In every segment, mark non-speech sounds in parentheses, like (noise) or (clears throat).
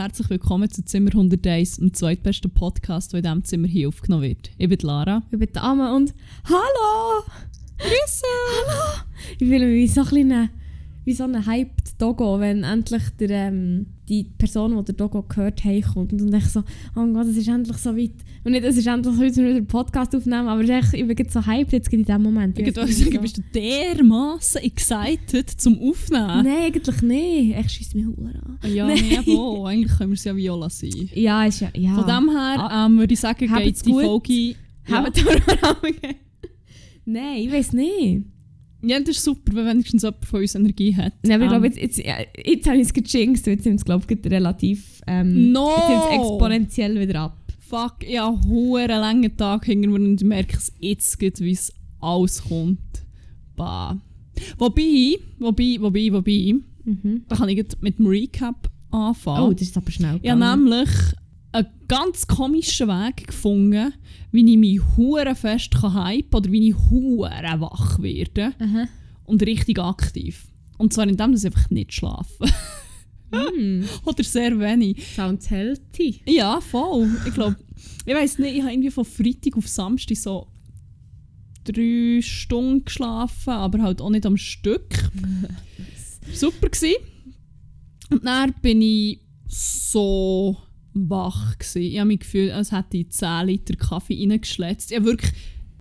Herzlich willkommen zu Zimmer 101, dem zweitbesten Podcast, der in diesem Zimmer hier aufgenommen wird. Ich bin Lara. Ich bin Dame und Hallo! Grüße! Hallo! Ich fühle mich so ein, kleiner, wie so ein hyped Dogo, wenn endlich der, ähm, die Person, die der Dogo gehört, heimkommt und ich so, oh mein Gott, es ist endlich so weit. Und nicht, es ist endlich so weit, dass wir wieder einen Podcast aufnehmen, aber es ist echt, ich bin jetzt so hyped jetzt in diesem Moment. Ich würde sagen, wieso. bist du dermaßen excited zum Aufnehmen? Nein, eigentlich nicht. Ich schieße mich hure an. Ja, Nein. nee, wo? Eigentlich können wir es ja Viola sein. Ja, ist ja... ja. Von dem her ähm, würde ich sagen, geht die gut. Folge... Ja. Mir auch gegeben? Nein, ich weiß nicht. Ja, das ist super, wenn wenigstens jemand von uns Energie hat. Nein, aber ich Ähm, glaube, jetzt, jetzt, ja, jetzt habe ich es gejinxt, jetzt sind es, glaube ich, relativ... Ähm, No! Jetzt sind es exponentiell wieder ab. Fuck, ich habe einen langen Tag hinter mir und merke es jetzt, gerade, wie es alles kommt. Bah. Wobei, wobei, wobei, wobei, Mhm. da kann ich jetzt mit dem Recap anfangen. Oh, das ist aber schnell ich habe nämlich einen ganz komischen Weg gefunden, wie ich mich hure fest kann hypen oder wie ich hure wach werde Aha. und richtig aktiv. Und zwar indem ich einfach nicht schlafe. Mm, (laughs) oder sehr wenig. sounds healthy. Ja, voll. Ich glaube, ich weiß nicht, ich habe irgendwie von Freitag auf Samstag so drei Stunden geschlafen, aber halt auch nicht am Stück. (laughs) Super gsi. Und dann bin ich so wach gsi. Ich habe mich gefühlt, als hätte ich 10 Liter Kaffee reingeschletzt. Ich wirklich,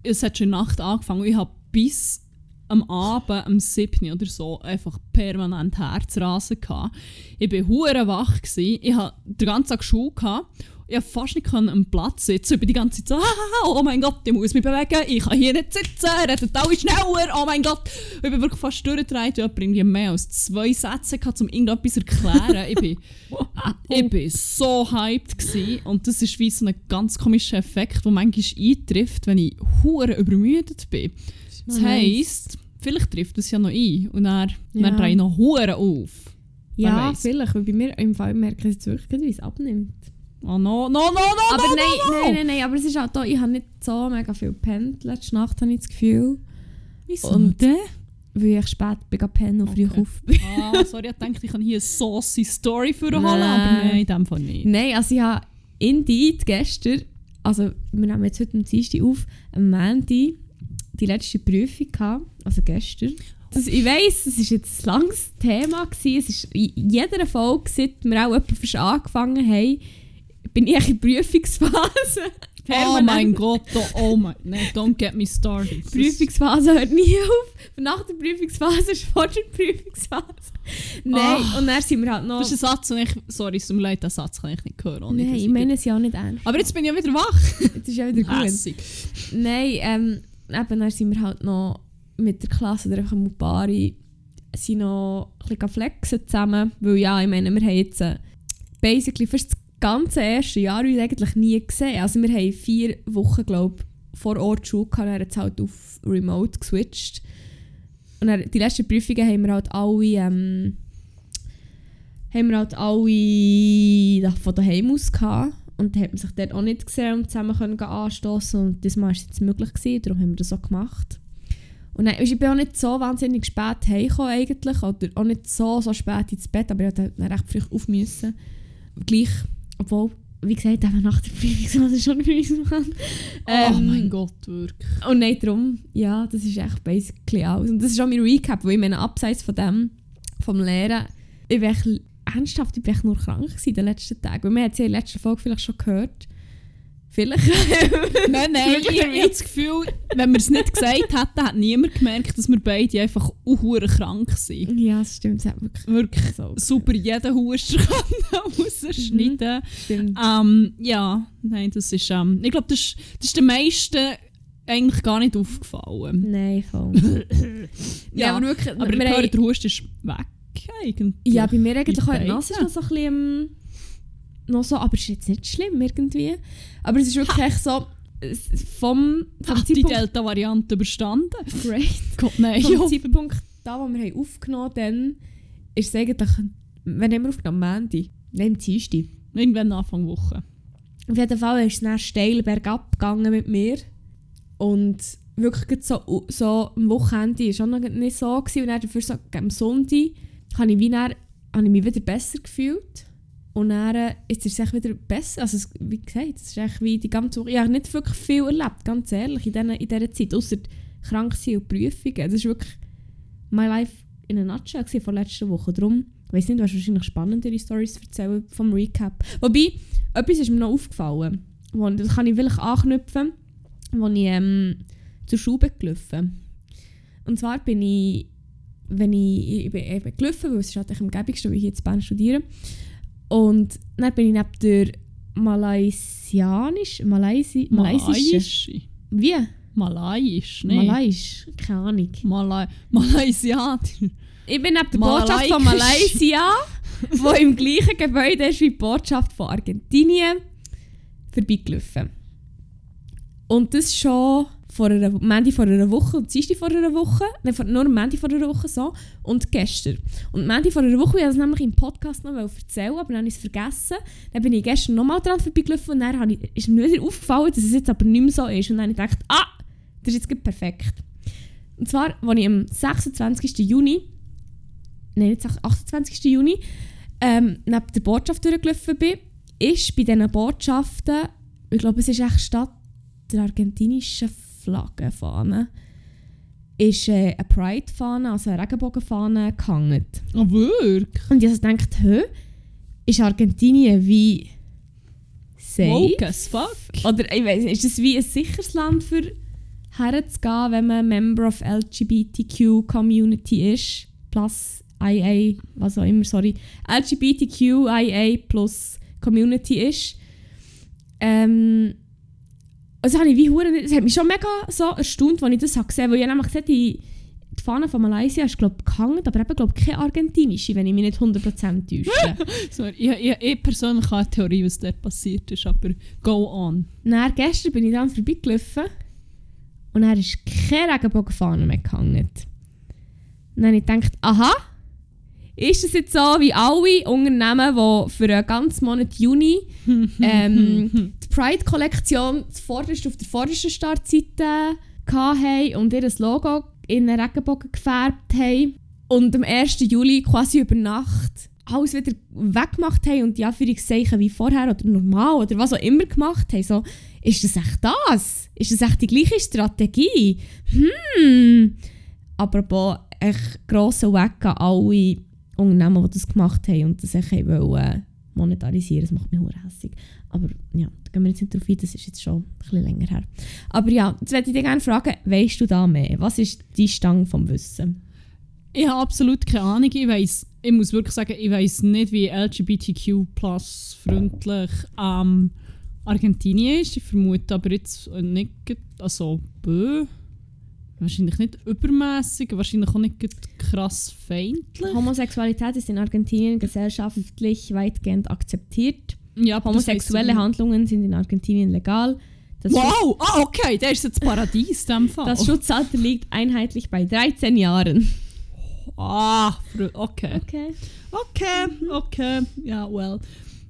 es hat schon Nacht angefangen und ich habe bis am Abend, am 7. oder so, einfach permanent Herzrasen gehabt. Ich war hure wach. Gewesen. Ich hatte den ganzen Tag Schule. Gehabt. Ich fast nicht am Platz sitzen. Ich bin die ganze Zeit so, (laughs) «Ah, oh mein Gott, ich muss mich bewegen, ich kann hier nicht sitzen, redet alle schneller, oh mein Gott. Ich bin wirklich fast durchgedreht. Ich irgendwie mehr als zwei Sätze, gehabt, um irgendetwas zu erklären. ich, bin, (laughs) ich bin so hyped. Gewesen. Und das ist wie so ein ganz komischer Effekt, der manchmal eintrifft, wenn ich hure übermüdet bin. Das heisst, vielleicht trifft es ja noch ein und dann, Ja. dann drehe ich noch hure auf. Ja, vielleicht. Weil bei mir im Fall merke ich jetzt wirklich, wie es abnimmt. Oh no, no, no, no, aber no, nein, no, no. nein, nein, nein, aber es ist auch da, ich habe nicht so mega viel gepennt. Letzte Nacht habe ich das Gefühl. Wieso Und- denn? Weil ich spät bin gepennt und früh Okay. auf bin. Ah, sorry, ich dachte, ich kann hier eine saucy Story (laughs) für holen, Nein. aber nein, in dem Fall nicht. Nein, also ich habe Indeed gestern, also wir nehmen jetzt heute am Dienstag auf, am Montag die letzte Prüfung gehabt, also gestern. Das, ich weiss, es war jetzt ein langes Thema. Gewesen. Es ist in jeder Folge, seit wir auch etwa frisch angefangen haben, bin ich in Prüfungsphase. (laughs) Oh mein Gott, oh, oh mein, nein, don't get me started. Die Prüfungsphase hört nie auf. Nach der Prüfungsphase ist vor der Prüfungsphase. Nein, Ah. und dann sind wir halt noch... Das ist ein Satz, den ich, sorry, es tut mir leid, den Satz kann ich nicht hören. ohne Nein, ich meine es ja auch nicht ernst. Aber jetzt bin ich ja wieder wach. (laughs) Das ist ja wieder gut. Hässig. Nein, ähm, eben, dann sind wir halt noch mit der Klasse oder einfach am Bari sind noch ein bisschen flexen zusammen, weil ja, ich meine, wir haben jetzt äh, basically fast das ganze erste Jahr uns eigentlich nie gesehen. Also wir haben vier Wochen, glaube vor Ort Schule gehabt, dann hat es halt auf Remote geswitcht. Und dann, die letzten Prüfungen haben wir halt alle, ähm, haben wir halt alle da- von daheim aus gehabt. Und dann hat man sich dort auch nicht gesehen und zusammen können anstoßen Und das war es jetzt möglich, gewesen, darum haben wir das auch gemacht. Und dann, ich bin auch nicht so wahnsinnig spät heimgekommen eigentlich, oder auch nicht so, so spät ins Bett, aber ich musste dann recht früh auf müssen. Gleich, obwohl, wie gesagt, eben nach der Prüfungsphase schon müssen. oh mein Gott, wirklich. Und nein, darum, ja, das ist echt basically alles. Und das ist auch mein Recap, weil ich meine, abseits von dem, vom Lehren, ich bin echt, ernsthaft, ich bin echt nur krank in den letzten Tagen. Weil man hat es ja in der letzten Folge vielleicht schon gehört. Vielleicht. (laughs) Nein, nein, ich, habe das Gefühl, wenn wir es nicht gesagt hätten, hat niemand gemerkt, dass wir beide einfach auch krank sind. ja, das stimmt, hat wirklich Wirklich so. super, jeden Husten (laughs) rausschneiden. Stimmt. Ähm, ja, nein, das ist, ähm, ich glaube, das, ist- das ist den meisten eigentlich gar nicht aufgefallen. Nein, voll. (laughs) Ja, aber wirklich, Aber ich höre, der Husten ist weg eigentlich. ja, bei mir eigentlich die Nase ist noch so ein bisschen, ähm, noch so, aber es ist jetzt nicht schlimm irgendwie. Aber es ist wirklich echt so, vom, vom Hat die Delta-Variante überstanden? (laughs) Great. Gott, nein. vom. (laughs) Zeitpunkt, da, wo wir haben aufgenommen haben, ist es eigentlich, wenn haben wir aufgenommen? Montag? Nein, Dienstag. Irgendwann Anfang Woche. Auf jeden Fall ist es dann steil bergab gegangen mit mir. Und wirklich so, so am Wochenende war es auch noch nicht so. Gewesen. Und dann dafür so am Sonntag habe ich, wie dann, habe ich mich wieder besser gefühlt. Und dann äh, ist es wieder besser. Also, wie gesagt, es ist wie die ganze Woche. Ich habe nicht wirklich viel erlebt, ganz ehrlich, in, diesen, in dieser Zeit. Außer krank sein und Prüfungen. Das ist wirklich my life in a nutshell von letzter Woche. Darum, ich weiß nicht, du hast wahrscheinlich spannendere Stories erzählen vom Recap. Wobei, etwas ist mir noch aufgefallen. Wo, das kann ich vielleicht anknüpfen, als ich ähm, zur Schule gelaufen Und zwar bin ich, wenn ich, ich bin eben gelaufen, weil es ist halt am gäbigsten, weil ich jetzt Bern studiere. Und dann bin ich neben der Malaysianisch, Malaysi, Malaysische. Malayisch. Wie? Malayisch, ne? Malaiisch, keine Ahnung. Malai Malaysianisch. Ich bin neben der Botschaft von. Malaysia, (laughs) wo im gleichen Gebäude ist wie die Botschaft von Argentinien, vorbeigelaufen. Und das schon vor einer, Mandy vor einer Woche und Dienstag vor einer Woche. Nein, nur Mandy vor einer Woche so. Und gestern. Und Mandy vor einer Woche, ich wollte das nämlich im Podcast noch erzählen, aber dann habe ich es vergessen. Dann bin ich gestern nochmal dran vorbeigelaufen und dann ich, ist mir wieder aufgefallen, dass es jetzt aber nicht mehr so ist. Und dann habe ich gedacht, ah, das ist jetzt perfekt. Und zwar, als ich am 26. Juni, nein, nicht 28. Juni, ähm, neben der Botschaft durchgelaufen bin, ist bei diesen Botschaften, ich glaube, es ist echt statt der argentinischen Flaggenfahne, ist äh, eine Pride-Fahne, also eine Regenbogenfahne, gehangen. Ah, wirklich? Und ich habe gedacht, hä, ist Argentinien wie safe? Woke as fuck. Oder ich nicht, ist das wie ein sicheres Land für herzugehen, wenn man Member of LGBTQ Community ist? Plus IA, was auch immer, sorry. LGBTQIA plus Community ist. Ähm, also habe ich wie hure, es hat mich schon mega so erstaunt, als ich das habe gesehen, weil ich habe nämlich gesehen, die, die Fahne von Malaysia ist glaube gehangen, aber eben glaube keine argentinische, wenn ich mich nicht 100% täusche. (laughs) Sorry, ich, ich, ich persönlich habe eine Theorie, was dort passiert ist, aber go on. Dann, gestern bin ich dann vorbeigelaufen und dann ist keine Regenbogenfahne mehr gehangen. Und dann habe ich gedacht, aha, ist es jetzt so wie alle Unternehmen, die für einen ganzen Monat Juni (laughs) ähm, die Pride-Kollektion zuvorderst auf der vordersten Startseite hatten und ihr Logo in einen Regenbogen gefärbt haben und am 1. Juli quasi über Nacht alles wieder weggemacht haben und die Anführungszeichen wie vorher oder normal oder was auch immer gemacht haben. So, ist das echt das? Ist das echt die gleiche Strategie? Hm. Apropos echt grosser Weg an alle Unternehmen, die das gemacht haben und das echt wollen monetarisieren. Das macht mich hure hässig. Aber ja, da gehen wir jetzt nicht drauf ein, das ist jetzt schon ein bisschen länger her. Aber ja, jetzt würde ich dich gerne fragen, weißt du da mehr? Was ist die Stange vom Wissen? Ich habe absolut keine Ahnung. Ich weiss, ich muss wirklich sagen, ich weiß nicht, wie LGBTQ freundlich ähm, Argentinien ist. Ich vermute aber jetzt nicht, gerade- also bö. Wahrscheinlich nicht übermäßig, wahrscheinlich auch nicht krass feindlich. Homosexualität ist in Argentinien gesellschaftlich weitgehend akzeptiert. Ja, Homosexuelle Handlungen sind in Argentinien legal. Das, Wow! Ah, okay, der ist jetzt Paradies in Fall. das Schutzalter liegt einheitlich bei 13 Jahren. ah, okay. Okay. Okay, okay, ja, well.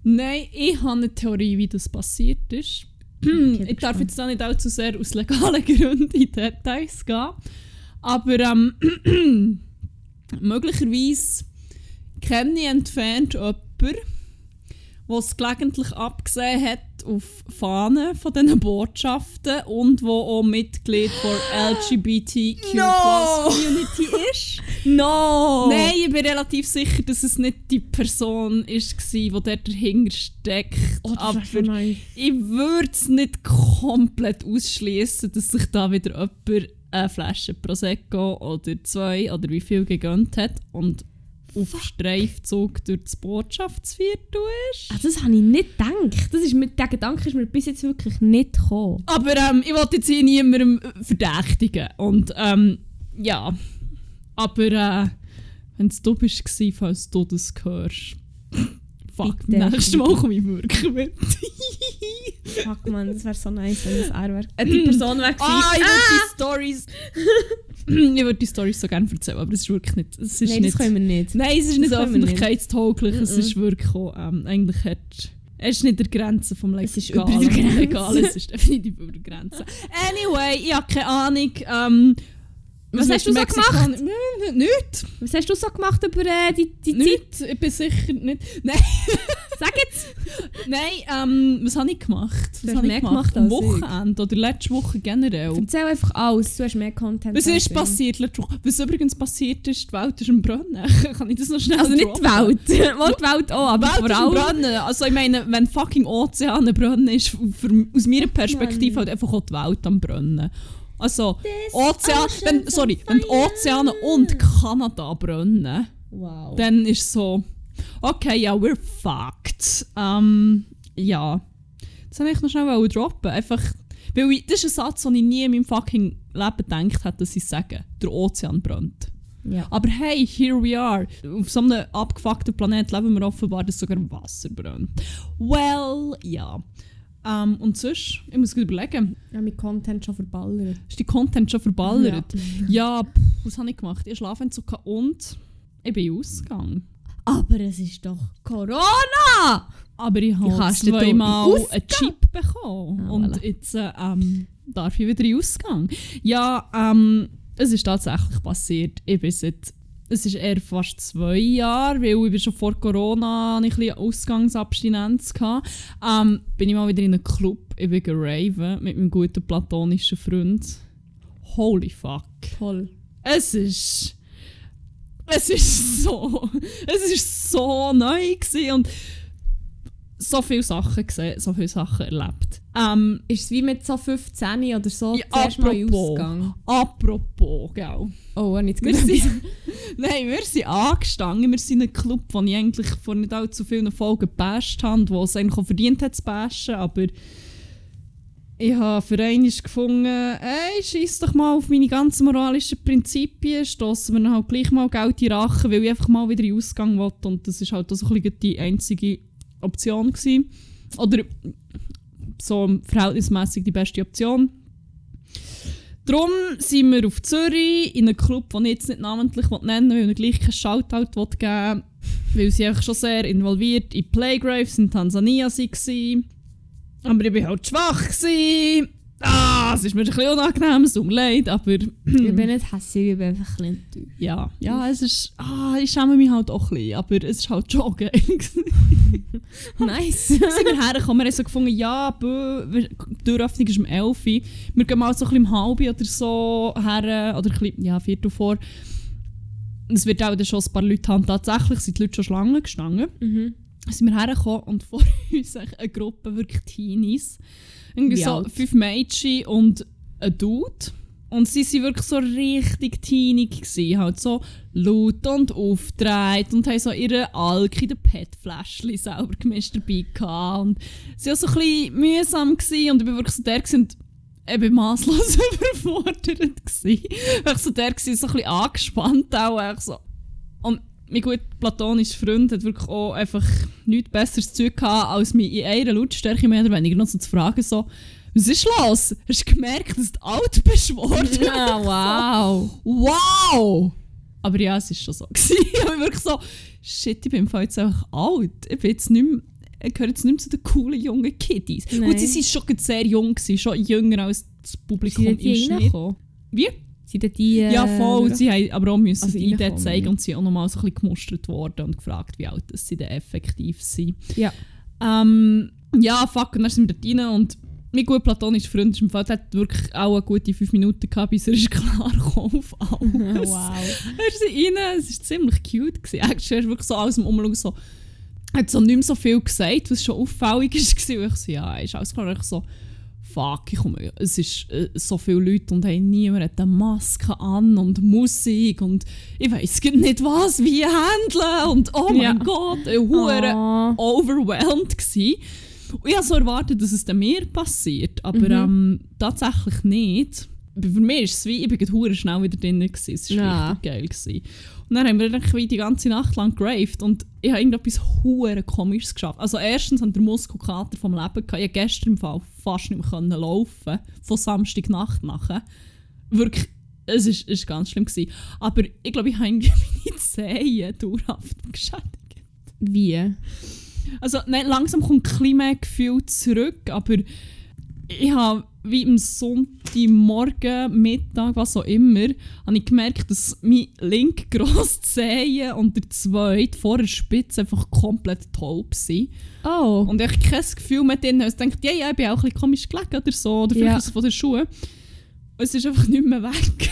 Nein, ich habe eine Theorie, wie das passiert ist. Bin ich darf gespannt. jetzt auch nicht allzu sehr aus legalen (laughs) Gründen in Details gehen. Aber ähm, (clears throat) möglicherweise kenne ich entfernt jemanden, der es gelegentlich abgesehen hat auf Fahnen von diesen Botschaften und wo auch Mitglied der (gasps) LGBTQ No! Community ist. No! Nein, ich bin relativ sicher, dass es nicht die Person ist, die dort dahinter steckt. Oh, aber ich würde es nicht komplett ausschließen, dass sich da wieder jemand eine Flasche Prosecco oder zwei oder wie viel gegönnt hat und auf Streifzug durch das Botschaftsviertel ist. Ah, das habe ich nicht gedacht. Das ist mir, der Gedanke ist mir bis jetzt wirklich nicht gekommen. Aber ähm, ich wollte jetzt hier niemandem verdächtigen. Und ähm, ja. Aber äh, wenn es du bist, gewesen, falls du das hörst. (laughs) Fuck, nächstes Mal komme ich wirklich mit. (laughs) Fuck man, das wäre so nice, wenn das er wäre. Äh, die Person wäre Ah, ich würde die Stories. (laughs) ich würde die Stories so gerne erzählen, aber es ist wirklich nicht. Es ist Nein, nicht das können wir nicht. Nein, es ist nicht Das öffentlichkeitstauglich. Es ist wirklich auch, ähm, eigentlich hat es ist nicht der Grenze vom Legalen. Es ist über der Grenze. Legal, es ist definitiv über der Grenze. Anyway, ich habe keine Ahnung. Ähm, Was hast du so Mexikan- Nö, Nichts. Was hast du so gemacht über äh, die, die Zeit? Ich bin sicher nicht. (laughs) Nein. Sag jetzt! Nein, ähm, was habe ich gemacht? Was habe ich gemacht? gemacht Am. Wochenende oder letzte Woche generell. Erzähl einfach alles, du hast mehr Content Was ist passiert letzte Woche? Was übrigens passiert ist, die Welt ist am Brennen. (laughs) Kann ich das noch schnell Also nicht die? Welt. (laughs) Die Welt auch, aber Welt vor ist allem... Brennen. Also ich meine, wenn fucking Ozeane brennen, ist für, aus meiner Perspektive Mann. halt einfach auch die Welt am Brennen. Also, Ozean, wenn, sorry, wenn die Ozeane und Kanada brennen, Wow. dann ist so, okay, ja, we're fucked. Ähm, ja. Das wollte ich noch schnell droppen. Einfach, weil ich, das ist ein Satz, den ich nie in meinem fucking Leben gedacht hätte, dass ich sage. Der Ozean brennt. Ja. Aber hey, here we are. Auf so einem abgefuckten Planet leben wir offenbar, dass sogar Wasser brennt. Well, ja. Ähm, und sonst, ich muss gut überlegen, Ja, mit Content schon verballert. ist die Content schon verballert? Ja, pff, was habe ich gemacht? Ich schlafe Zucker und ich bin ausgegangen. Aber es ist doch Corona! Aber ich habe zweimal einen Chip bekommen. Ah, und voilà. jetzt äh, ähm, darf ich wieder in Ausgang. Ja, ähm, es ist tatsächlich passiert. Ich bin seit, es ist eher fast zwei Jahre, weil ich schon vor Corona ein bisschen Ausgangsabstinenz. Hatte. Ähm, bin ich mal wieder in einem Club. Ich bin geraven mit meinem guten platonischen Freund. Holy fuck. Toll. Es ist. Es ist so. (laughs) Es ist so neu gewesen und so viele Sachen gesehen, so viele Sachen erlebt. Ähm, Ist es wie mit so 15 oder so ja, zuerst mal apropos, Ausgang? apropos, gell. Oh, habe ich jetzt (laughs) sind, (laughs) nein, wir sind angestanden. Wir sind in einem Club, den ich eigentlich vor nicht allzu vielen Folgen gebasht habe, wo es eigentlich auch verdient hat zu bashen, aber ich habe für einmal gefunden, ey, scheiß doch mal auf meine ganzen moralischen Prinzipien, stossen wir dann halt gleich mal Geld in Rache, weil ich einfach mal wieder in den Ausgang wollte und das ist halt auch so ein bisschen die einzige Option gewesen. Oder so verhältnismäßig die beste Option. Darum sind wir auf Zürich in einem Club, den ich jetzt nicht namentlich nennen will, weil ich gleich keinen Shoutout geben weil sie schon sehr involviert in Playgraves in Tansania waren. Aber ich war halt schwach. Gewesen. Ah, es ist mir ein bisschen unangenehm, es tut mir leid, aber Ich (clears throat) bin nicht hässlich, ich bin einfach ein bisschen enttäuscht. ja, ja, es ist, ah, ich schäme mich halt auch ein bisschen, aber es ist halt schon geil. (laughs) Nice. (laughs) sind wir hergekommen, wir haben so gefunden, ja, bö, die Türöffnung ist um 11 Uhr. Wir gehen mal so ein bisschen um halb oder so her, oder ein bisschen, ja, viertel vor. Es wird auch dann schon ein paar Leute haben. Tatsächlich sind die Leute schon Schlangen gestanden. mhm. Sind wir hergekommen und (laughs) vor uns eine Gruppe wirklich Teenies. Irgendwie Wie so alt? fünf Mädchen und ein Dude. Und sie waren wirklich so richtig teenig. Gewesen, halt so laut und aufgedreht und haben so ihre Alk in den PET-Fläschchen selber gemischt dabei gehabt. Und sie waren so ein bisschen mühsam gewesen, und ich war wirklich so der gewesen, war masslos (laughs) überfordert. Gewesen. Ich war so der, gewesen, so ein bisschen angespannt auch. So. Und mein gut platonischer Freund hat wirklich auch einfach nichts Besseres tun gehabt, als mich in einer Lautstärke mehr oder weniger noch so zu fragen, so, was ist los? Hast du gemerkt, dass du alt bist geworden? Ja, (laughs) wow. Wow! Aber ja, es war schon so. (laughs) ich war wirklich so, shit, ich bin im Fall jetzt einfach alt. Ich bin jetzt nicht mehr, ich gehöre jetzt nicht mehr zu den coolen jungen Kiddies. Nein. Gut, sie waren schon sehr jung, gewesen, schon jünger als das Publikum im Schnitt. Wie? Sind denn die... Äh, Ja, voll. Sie haben aber auch müssen Also die ID zeigen und sie auch nochmal so ein bisschen gemustert worden und gefragt, wie alt das sie denn effektiv sind. Ja. Ähm, ja, fuck, und dann sind wir dort rein und mein gut platonischer Freund ist im Fall, hat wirklich auch eine gute fünf Minuten gehabt, bis er ist (laughs) klar auf alles. (laughs) wow. Er ist rein, es war ziemlich cute. Gewesen. Er ist wirklich so aus dem Umschauen so, hat so nicht mehr so viel gesagt, was schon auffällig (laughs) war. Und ich so, ja, ist alles klar. Ich so, fuck, ich komme, es ist äh, so viele Leute und hey, niemand hat eine Maske an und Musik und ich weiß nicht was, wie handeln und oh mein Ja. Gott, ein hure Oh. overwhelmed. Und ich habe so erwartet, dass es dann mir passiert, aber Mhm. ähm, tatsächlich nicht. Für mich ist es wie, ich hure schnell wieder drin gewesen. Es war Ja. richtig geil. Gewesen. Und dann haben wir dann wie die ganze Nacht lang graved und ich habe irgendetwas hure komisches geschafft. Also erstens haben der Muskelkater vom Leben gehabt. Ich konnte gestern im Fall fast nicht mehr laufen, von Samstagnacht nachher. Wirklich, es ist, ist ganz schlimm gewesen. Aber ich glaube, ich habe irgendwie (laughs) meine Zehen dauerhaft geschädigt. Wie? Also nein, langsam kommt ein bisschen mehr Gefühl zurück, aber ich habe wie am Sonntag Morgen, Mittag, was auch immer, habe ich gemerkt, dass mein link (laughs) grosse Zehen und der zweite vor der Spitze einfach komplett taub sind. Oh. Und ich habe kein Gefühl mehr drin. Ich dachte, ja, ja, ich bin auch ein bisschen komisch gelegen oder so. Oder vielleicht Ja. ist von den Schuhen. Und es ist einfach nicht mehr weg.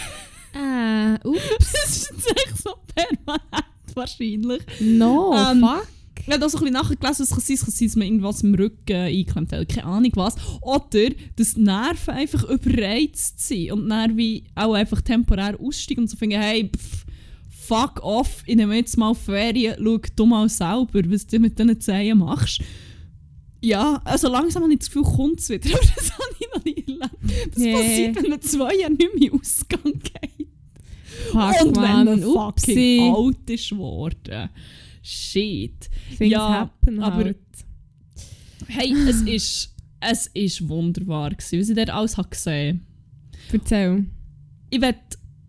Äh, (laughs) ups. Es ist jetzt echt so permanent wahrscheinlich. No, Ähm, fuck. Ich habe da so ein bisschen nachgelesen, es kann sein, es kann sein, dass man irgendwas im Rücken eingeklemmt hat, keine Ahnung was. Oder dass die Nerven einfach überreizt sind und dann wie auch einfach temporär aussteigen und so finden, hey, pff, fuck off, ich nehme jetzt mal Ferien, schau du mal selber, was du mit diesen Zehen machst. Ja, also langsam habe ich das Gefühl, kommt es wieder, (laughs) aber das habe ich noch nie erlebt. Das Nee. passiert, wenn man zwei Jahre nicht mehr in Ausgang geht. Fuck, und wenn man man. fucking Upsi. alt ist geworden. Shit. Things Ja, happen aber- halt. Hey, es ist, es ist wunderbar gewesen, was ich dort alles habe gesehen Erzähl. Ich will,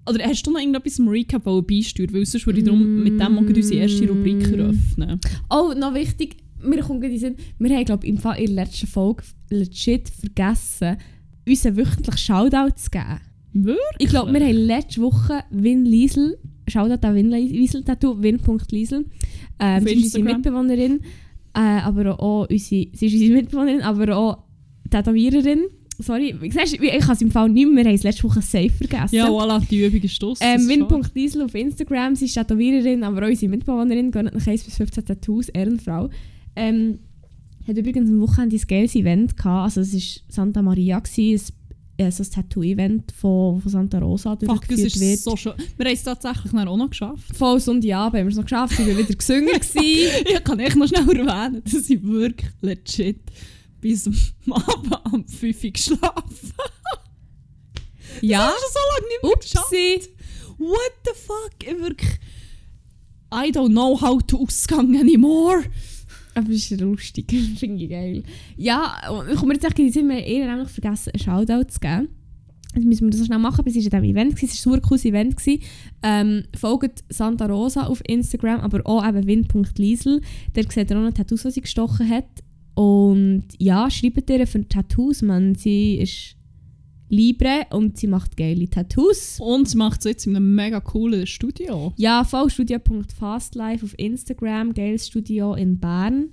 oder hast du noch irgendetwas im Recap beisteuern? Weil sonst würde ich darum mit dem auch unsere erste Rubrik Mm. eröffnen. Oh, noch wichtig, mir kommt in Sinn, wir haben, glaube ich, im Fall in der letzten Folge legit vergessen, unseren wöchentlichen Shoutout zu geben. Wirklich? Ich glaube, wir haben letzte Woche Win Liesel, Shoutout an Win Liesel Tattoo, win.liesel. Ähm, sie ist unsere. Mitbewohnerin, äh, aber auch unsere, sie ist unsere Mitbewohnerin, aber auch Tätowiererin. Sorry, ich habe es im Fall nicht mehr, wir haben es letzte Woche safe vergessen. Ja, voilà, die Übung ist aus. Ähm, Win.Diesel auf Instagram, sie ist Tätowiererin, aber auch unsere Mitbewohnerin, gehen nach 1 bis 15 Tattoos, Ehrenfrau. Ähm, hat übrigens am Wochenende ein geiles Event gehabt, also es war Santa Maria, gewesen, äh, so ein Tattoo-Event von, von Santa Rosa Fuck, es durchgeführt ist wird. so schön. Wir haben es tatsächlich auch noch geschafft. Voll Sonntagabend haben wir es noch geschafft, ich war wieder gesungen. (laughs) Ich kann echt noch schnell erwähnen, dass ich wirklich legit bis am (laughs) Abend um 5 Uhr geschlafen ja, Ich habe schon so lange nicht mehr geschafft. upsi. What the fuck? Ich wirklich... I don't know how to Ausgang anymore. Aber das ist lustig, (laughs) finde ich geil. Ja, und ich komme jetzt echt in den Sinn, wir nämlich vergessen, einen Shoutout zu geben. Jetzt müssen wir das schnell machen, bis es in diesem Event war. Es war ein super cooles Event. gewesen. Ähm, folgt Santa Rosa auf Instagram, aber auch eben win.liesel. Der sieht ihr auch noch Tattoos, die sie gestochen hat. Und ja, schreibt ihr für Tattoos, man. Sie ist Libre und sie macht geile Tattoos. Und sie macht es jetzt in einem mega coolen Studio. Ja, vollstudio.fastlife auf Instagram, geiles Studio in Bern.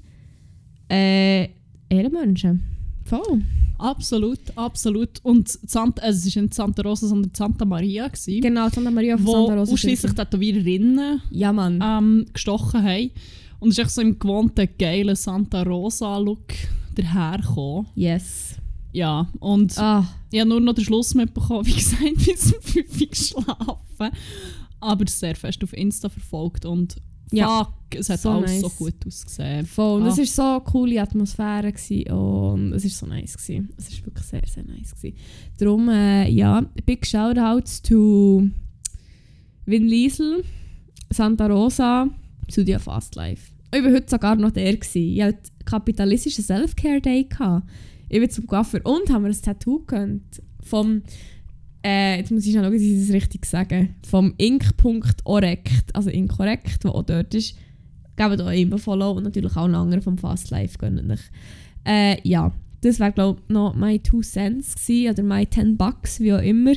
Äh, Ehrenmenschen. Voll. Absolut, absolut. Und Sant also es war nicht Santa Rosa, sondern Santa Maria, gewesen, Genau, Santa Maria von Santa Rosa. ausschliesslich Tätowiererinnen Ja, Mann. ähm, gestochen haben. Und es ist echt so im gewohnten, geilen Santa Rosa-Look dahergekommen. Yes. Ja, und Ah, ich habe nur noch den Schluss mitbekommen, (laughs) wie gesagt, bis um 5 Uhr geschlafen. Aber sehr fest auf Insta verfolgt und Ja, fuck, es hat so alles nice. so gut ausgesehen. voll. Und Ah. es war so eine coole Atmosphäre gewesen und es war so nice. Gewesen. Es war wirklich sehr, sehr nice. Gewesen. Darum, äh, ja, big shoutouts to Vin Liesel, Santa Rosa, Studio Fast Life. Ich war heute sogar noch der. Gewesen. Ich hatte kapitalistischen Self-Care-Day. Ich bin zum Coiffeur und haben mir ein Tattoo gönnt. Vom, äh, jetzt muss ich schauen, dass ich das richtig sage. Vom ink.orekt, also inkorrekt, der auch dort ist. Gebt euch immer Follow und natürlich auch einen anderen vom Fast Life gönnen euch. Äh, ja, das wäre glaube ich noch my 2 Cents gewesen, oder my 10 Bucks, wie auch immer.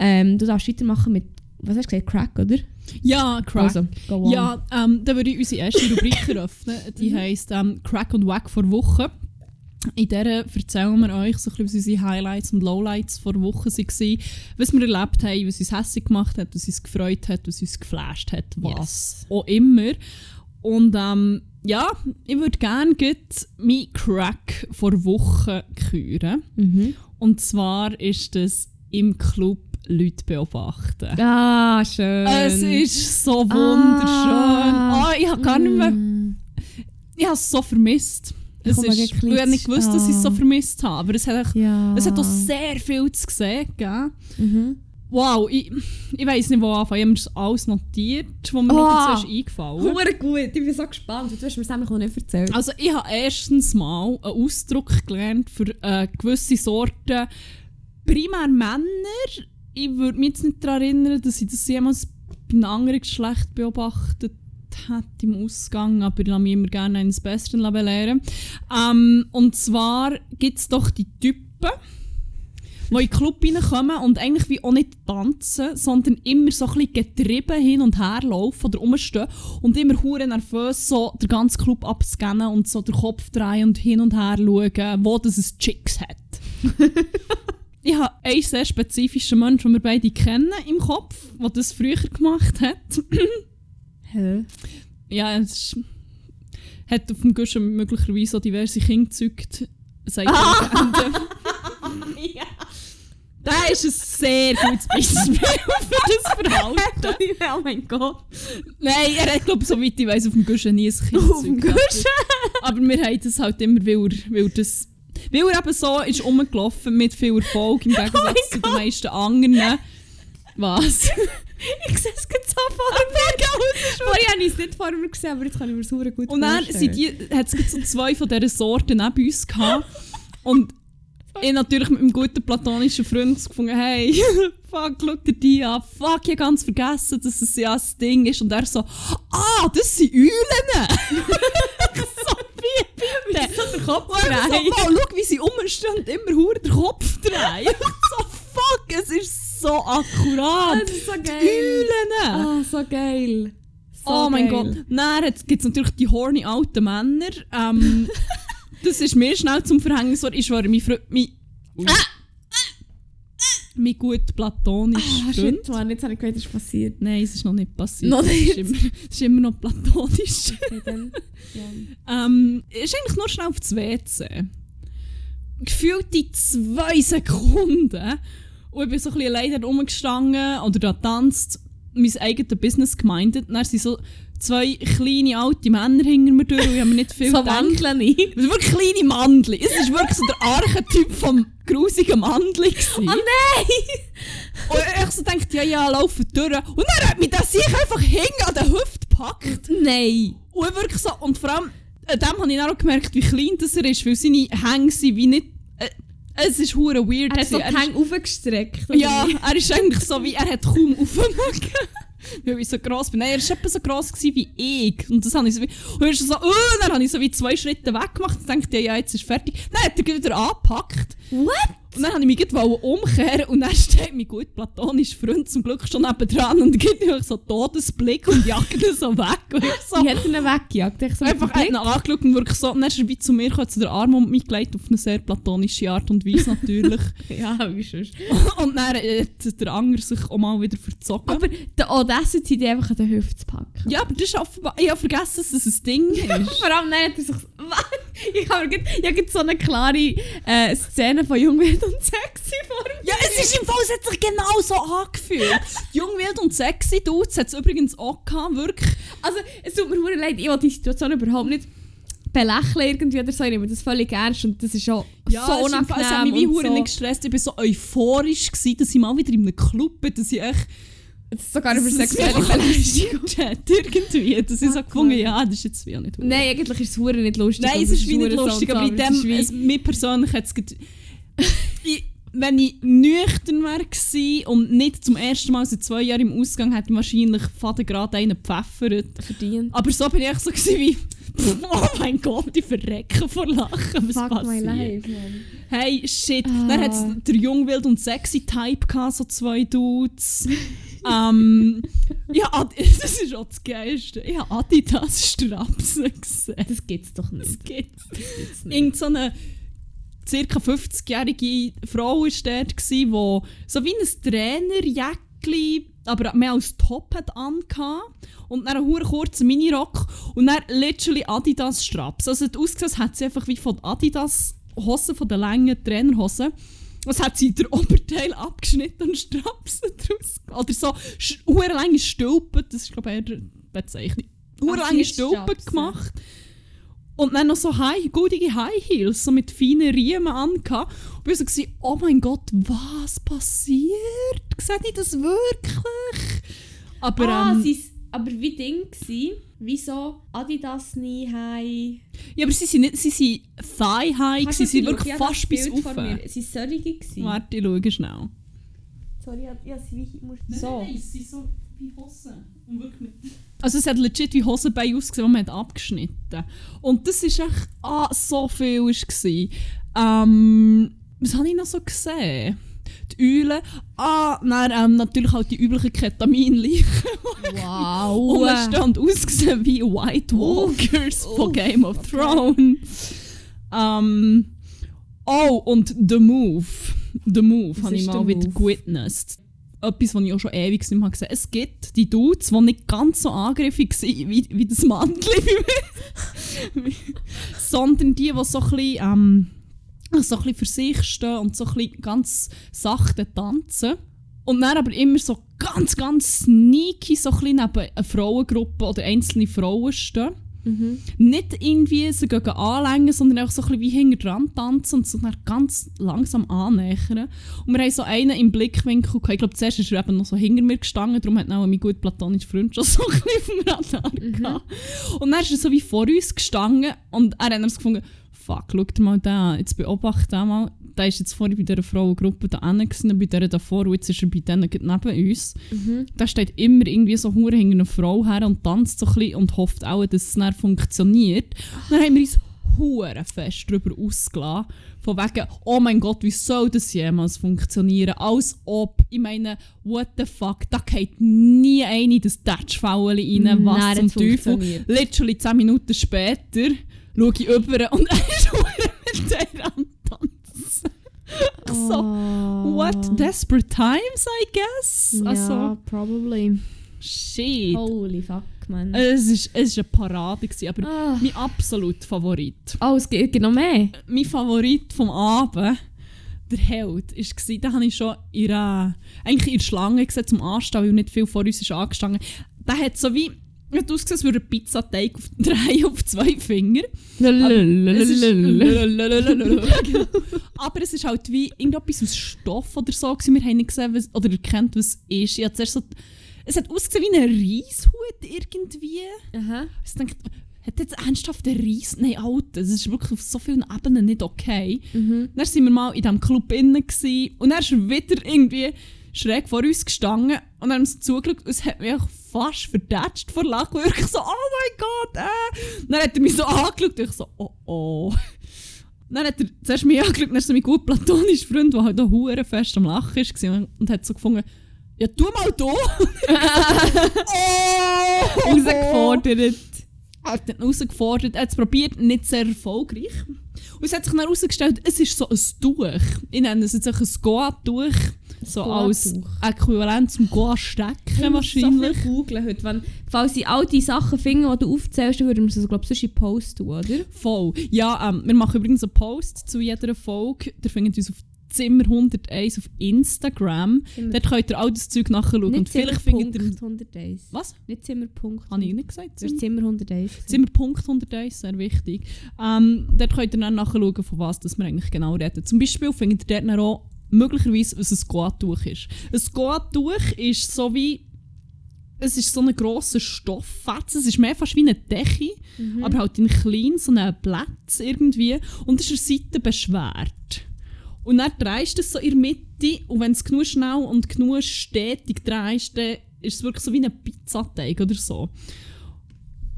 Ähm, du darfst weitermachen mit, was hast du gesagt, Crack, oder? Ja, Crack. Also. Ja, ähm, dann würde ich unsere erste Rubrik (laughs) eröffnen. Die Mhm. heisst ähm, Crack und Wack vor Woche. In der erzählen wir euch so ein bisschen, was unsere Highlights und Lowlights vor Woche waren, was wir erlebt haben, was uns hässlich gemacht hat, was uns gefreut hat, was uns geflasht hat, was Yes. auch immer. Und ähm, ja, ich würde gerne meinen Crack vor Woche küren. Mhm. Und zwar ist das im Club Leute beobachten. Ah, schön. Es ist so wunderschön. Ah. Ah, ich habe gar nicht mehr. Mm. Ich habe es so vermisst. Ich Es ist, ich habe nicht gewusst, dass ich es so Ah. vermisst habe. Aber es hat, echt- Ja. es hat auch sehr viel zu sehen. Gell? Mhm. Wow, ich, ich weiß nicht, wo anfangen. Ich habe mir das alles notiert, wo mir noch Ah. dazu ist eingefallen Hure gut, ich bin so gespannt. Du hast mir das noch nicht erzählt. Also ich habe erstens mal einen Ausdruck gelernt für äh, gewisse Sorten, primär Männer. Ich würde mich jetzt nicht daran erinnern, dass ich das jemals bei einem anderen Geschlecht beobachtet hätte im Ausgang, aber ich lasse mich immer gerne eines Besseren belehren. Ähm, und zwar gibt es doch die Typen, die in den Club reinkommen und eigentlich wie auch nicht tanzen, sondern immer so ein bisschen getrieben hin und her laufen oder rumstehen und immer hure nervös so den ganzen Club abscannen und so den Kopf drehen und hin und her schauen, wo das es Chicks hat. (laughs) ich habe einen sehr spezifischen Menschen, den wir beide kennen, im Kopf, der das früher gemacht hat. Hä? ja, es hat auf dem Guschen möglicherweise auch diverse Kinder gezeugt. Seit (laughs) ja. Das ist ein sehr gutes Beispiel (laughs) für das Verhalten. (laughs) oh mein Gott. Nein, er hat, glaube ich, soweit ich weiß, auf dem Guschen nie ein Kind Auf dem. Guschen? Aber wir haben das halt immer, weil er, weil das... Weil er eben so ist rumgelaufen mit viel Erfolg im Gegensatz zu den meisten anderen. Was? (laughs) Ich sehe es gerade so vor mir. Vorher habe ich es nicht vor mir gesehen, aber jetzt kann ich mir super gut Und dann sind die, hat es so zwei von dieser Sorte neben uns gehabt. Und ich natürlich mit meinem guten platonischen Freund gefunden, hey, (laughs) fuck, schau dir die an. Fuck, ich habe ganz vergessen, dass es ja ein Ding ist. Und er so, ah, das sind Eulen. (laughs) so, wie bitte? so der Kopf so, drehen. wow, schau, wie sie rumstehen und immer den Kopf drehen. So, fuck, es ist so akkurat. Das ist so Die geil. Eulen. Ah, so geil. So oh mein geil. Gott. Dann gibt es natürlich die horny alten Männer. Ähm, das ist mir schnell zum Verhängnis. geworden. Ich schwöre, mein Freund... Mein, mein gut platonischer Ah, Freund. Mann, jetzt habe ich gehört, was ist passiert. Nein, es ist noch nicht passiert. Noch Es nicht? ist immer, es ist immer noch platonisch. Okay, dann, ja. ähm, ist eigentlich nur schnell auf das WC. Gefühlt in zwei Sekunden. Und ich bin so ein bisschen alleine rumgestanden oder da tanzt, mein eigenes Business gemeindet. Dann sind so zwei kleine alte Männer hinter mir durch und ich habe mir nicht viel So gedacht. (laughs) sind wirklich kleine Mandli. Es ist wirklich so der Archetyp vom grusigen Mandli. Oh gewesen. nein! Und ich so dachte, ja, ja, laufen durch. Und dann hat mich das sich einfach hinten an der Hüfte gepackt. Nein! Und ich wirklich so, und vor allem, an dem habe ich dann auch gemerkt, wie klein das er ist, weil seine Hänge sind wie nicht, es ist hure weird. Er hat so die. Hänge aufgestreckt. ja, er ist eigentlich so wie, er hat kaum aufgenommen. (laughs) Weil ich so gross bin. Nein, er war etwa so gross wie ich. Und das habe ich so wie, und er ist so, oh, dann habe ich so wie zwei Schritte weggemacht und dachte, ja, ja, jetzt ist fertig. Dann hat er wieder angepackt. What? Und dann wollte ich mich gleich umkehren und dann steht mein gut platonischer Freund zum Glück schon nebendran und gibt mir so einen Todesblick und jagt ihn so weg. Und ich so, hat ihn weggejagt? Ich so einfach ihn angeschaut und wirklich so, und dann ist er wie zu mir gekommen, zu der Arm um mich gelegt, auf eine sehr platonische Art und Weise natürlich. (laughs) Ja, wie sonst. und dann hat der Anger sich auch mal wieder verzogen. Aber der Audacity, die einfach an den Hüfte zu packen. ja, aber das ist offenbar, ich habe vergessen, dass es ein Ding (laughs) ist. Vor allem dann hat er sich... (laughs) (laughs) Ich habe gerade so eine klare äh, Szene von Jung, Wild und Sexy vor mir. Ja, es ist im Fall, es hat sich genau so angefühlt. (laughs) Jung, wild und sexy Dudes hat es übrigens auch gehabt, wirklich. Also, es tut mir verdammt leid, ich will die Situation überhaupt nicht belächeln irgendwie oder so. Ich nehme das völlig ernst und das ist auch Ja, so im Fall- es hat unangenehm mich wie so. nicht gestresst. Ich war so euphorisch, gewesen, dass ich mal wieder in einem Club bin, dass ich echt Das ist sogar über es sexuelle Belästigung. (laughs) irgendwie. Dass ich so gefunden ja, das ist jetzt wie nicht Nein, eigentlich ist es nicht lustig. Nein, und es ist wie nicht lustig, aber in ist dem, mir persönlich hat es (laughs) wenn ich nüchtern wäre gewesen und nicht zum ersten Mal seit zwei Jahren im Ausgang, hätte ich wahrscheinlich Vater gerade einen gepfeffert. verdient. Aber so bin ich so wie, oh mein Gott, ich verrecke vor Lachen, was Fuck my passiert. life, man. Hey, shit. Ah. Dann hat es der Jung, Wild und Sexy Type gehabt, so zwei Dudes. ähm, ja, (laughs) das ist auch das Geilste. Ich habe Adidas Strapsen gesehen. Das gibt's doch Das nicht. gibt's. Das gibt's nicht. Irgend so eine ca. 50-jährige Frau war dort, die so wie ein Trainerjäckli, aber mehr als Top hat angehabt. Und dann einen kurzen Minirock und dann literally Adidas Straps. Also es hat ausgesehen, als hätte sie einfach wie von Adidas Hosen, von den langen Trainerhosen. Was hat sie der Oberteil abgeschnitten und Strapsen (laughs) draus Oder so lange Stülpen, das ist glaube ich eher Bezeichnung. Hure Ach, lange Strapsen. Und dann noch so high, goldige High Heels, so mit feinen Riemen angehabt. Und ich war so, oh mein Gott, was passiert? Seht ihr das wirklich? Aber ah, ähm, sie's, aber wie Ding gsi? Wieso Adidas Knee High? ja, aber sie sind, nicht, sie sind Thigh High, sie sind wirklich Ich habe fast bis Bild auf. vor mir. Sie waren solche. Warte, ich schaue schnell. Sorry, ja, ja, sie muss so. sie sind so wie Hosen. Und wirklich mit also es hat legit wie Hosenbein ausgesehen, die man hat abgeschnitten Und das ist echt ah, so viel. War. Ähm, was habe ich noch so gesehen? die Eulen. Ah, dann ähm, natürlich halt die üblichen Ketaminleichen. (laughs) Wow. und ausgesehen wie White Walkers von Game of Thrones. Ähm, oh, und The Move. The Move habe ich mal wieder gewitnessed. Etwas, was ich auch schon ewig nicht mehr gesehen habe. Es gibt die Dudes, die nicht ganz so angriffig sind wie, wie das mir. (laughs) Sondern die, die so ein bisschen, ähm, so ein bisschen für sich stehen und so ein ganz sachte tanzen. Und dann aber immer so ganz, ganz sneaky so ein neben einer Frauengruppe oder einzelne Frauen stehen. Mhm. Nicht irgendwie sie gehen anlängen, sondern auch so ein bisschen wie hinter dran tanzen und dann ganz langsam annähern. Und wir haben so einen im Blickwinkel gehabt. Ich glaube, zuerst ist er eben noch so hinter mir gestanden, darum hat auch mein gut platonischer Freund schon (laughs) so ein bisschen auf dem Radar gehabt. Und dann ist er so wie vor uns gestanden und er hat so gefunden, fuck, schau dir mal an, jetzt beobachte den mal. Der ist jetzt vorhin bei dieser Frauengruppe da gewesen, und bei dieser davor und jetzt ist er bei denen neben uns. Mhm. Da steht immer irgendwie so hure hinter einer Frau her und tanzt so ein bisschen und hofft auch, dass es dann funktioniert. Und dann haben wir uns hure fest darüber ausgelassen. Von wegen, oh mein Gott, wie soll das jemals funktionieren? Als ob, ich meine, what the fuck, da geht nie eine in das Touchfaulen rein, was Nein, zum Teufel. Literally 10 Minuten später schaue ich über und (laughs) er ist mit der am Tanzen. so, Oh. what desperate times, I guess? Ja, Also, probably. shit. Holy fuck, man. Es war es ist eine Parade, gewesen, aber Ah. mein absoluter Favorit. Oh, es gibt, noch mehr. Mein Favorit vom Abend, der Held, war, den habe ich schon in einer, eigentlich in der Schlange gesehen zum Anstehen, weil nicht viel vor uns ist angestanden. Der hat so wie, hat ausgesehen, als würde ein Pizzateig auf, (laughs) drehen auf zwei Finger. Aber es ist halt wie irgendetwas aus Stoff oder so. Wir haben nicht gesehen, was, oder erkannt, was es ist. Ich zuerst so, es hat ausgesehen wie ein Reishut irgendwie. Aha. Ich dachte, hat jetzt ernsthaft einen Reis? Nein, Alter, das ist wirklich auf so vielen Ebenen nicht okay. Mhm. Dann waren wir mal in diesem Club innen und dann ist er wieder irgendwie schräg vor uns gestanden und dann haben so zugeschaut und es hat mich fast verdatscht vor Lachen. Und ich so, oh mein Gott, äh. Dann hat er mich so angeschaut und ich so, oh oh. Dann hat er zuerst mich angeschaut, dann ist so mein gut platonischer Freund, der halt auch hure fest am Lachen war und, hat so gefunden, ja, tu mal da. (laughs) oh! Herausgefordert. Er hat dann herausgefordert, er hat es probiert, nicht sehr erfolgreich. Und es hat sich dann herausgestellt, es ist so ein Tuch. Ich nenne es jetzt ein Goa-Tuch. So als. Äquivalent zum Goa-Stecken wahrscheinlich. So googeln heute. Wenn, falls sie all die Sachen finden, die du aufzählst, würden wir sie, glaube ich, in Post tun, oder? Voll. Ja, ähm, wir machen übrigens einen Post zu jeder Folge. Der findet uns auf Zimmer 101 auf Instagram. Zimmer- Dort könnt ihr all das Zeug nachschauen. Und vielleicht findet ihr... Punkt 101. Was? Nicht Zimmerpunkt. Habe ich nicht gesagt? Ist Zimmer 101. Zimmerpunkt 101, sehr wichtig. Ähm, dort könnt ihr dann nachschauen, von was das wir eigentlich genau reden. Zum Beispiel findet ihr dort auch möglicherweise, was ein Goa-Tuch ist. Ein Goa-Tuch ist so wie... Es ist so ein grosser Stofffetzen. Es ist mehr fast wie eine Decke, aber halt in klein, so ein Platz irgendwie. Und es ist an der Seite beschwert. Und dann drehst du es so in der Mitte und wenn es genug schnell und genug stetig drehst, dann ist es wirklich so wie ein Pizzateig oder so.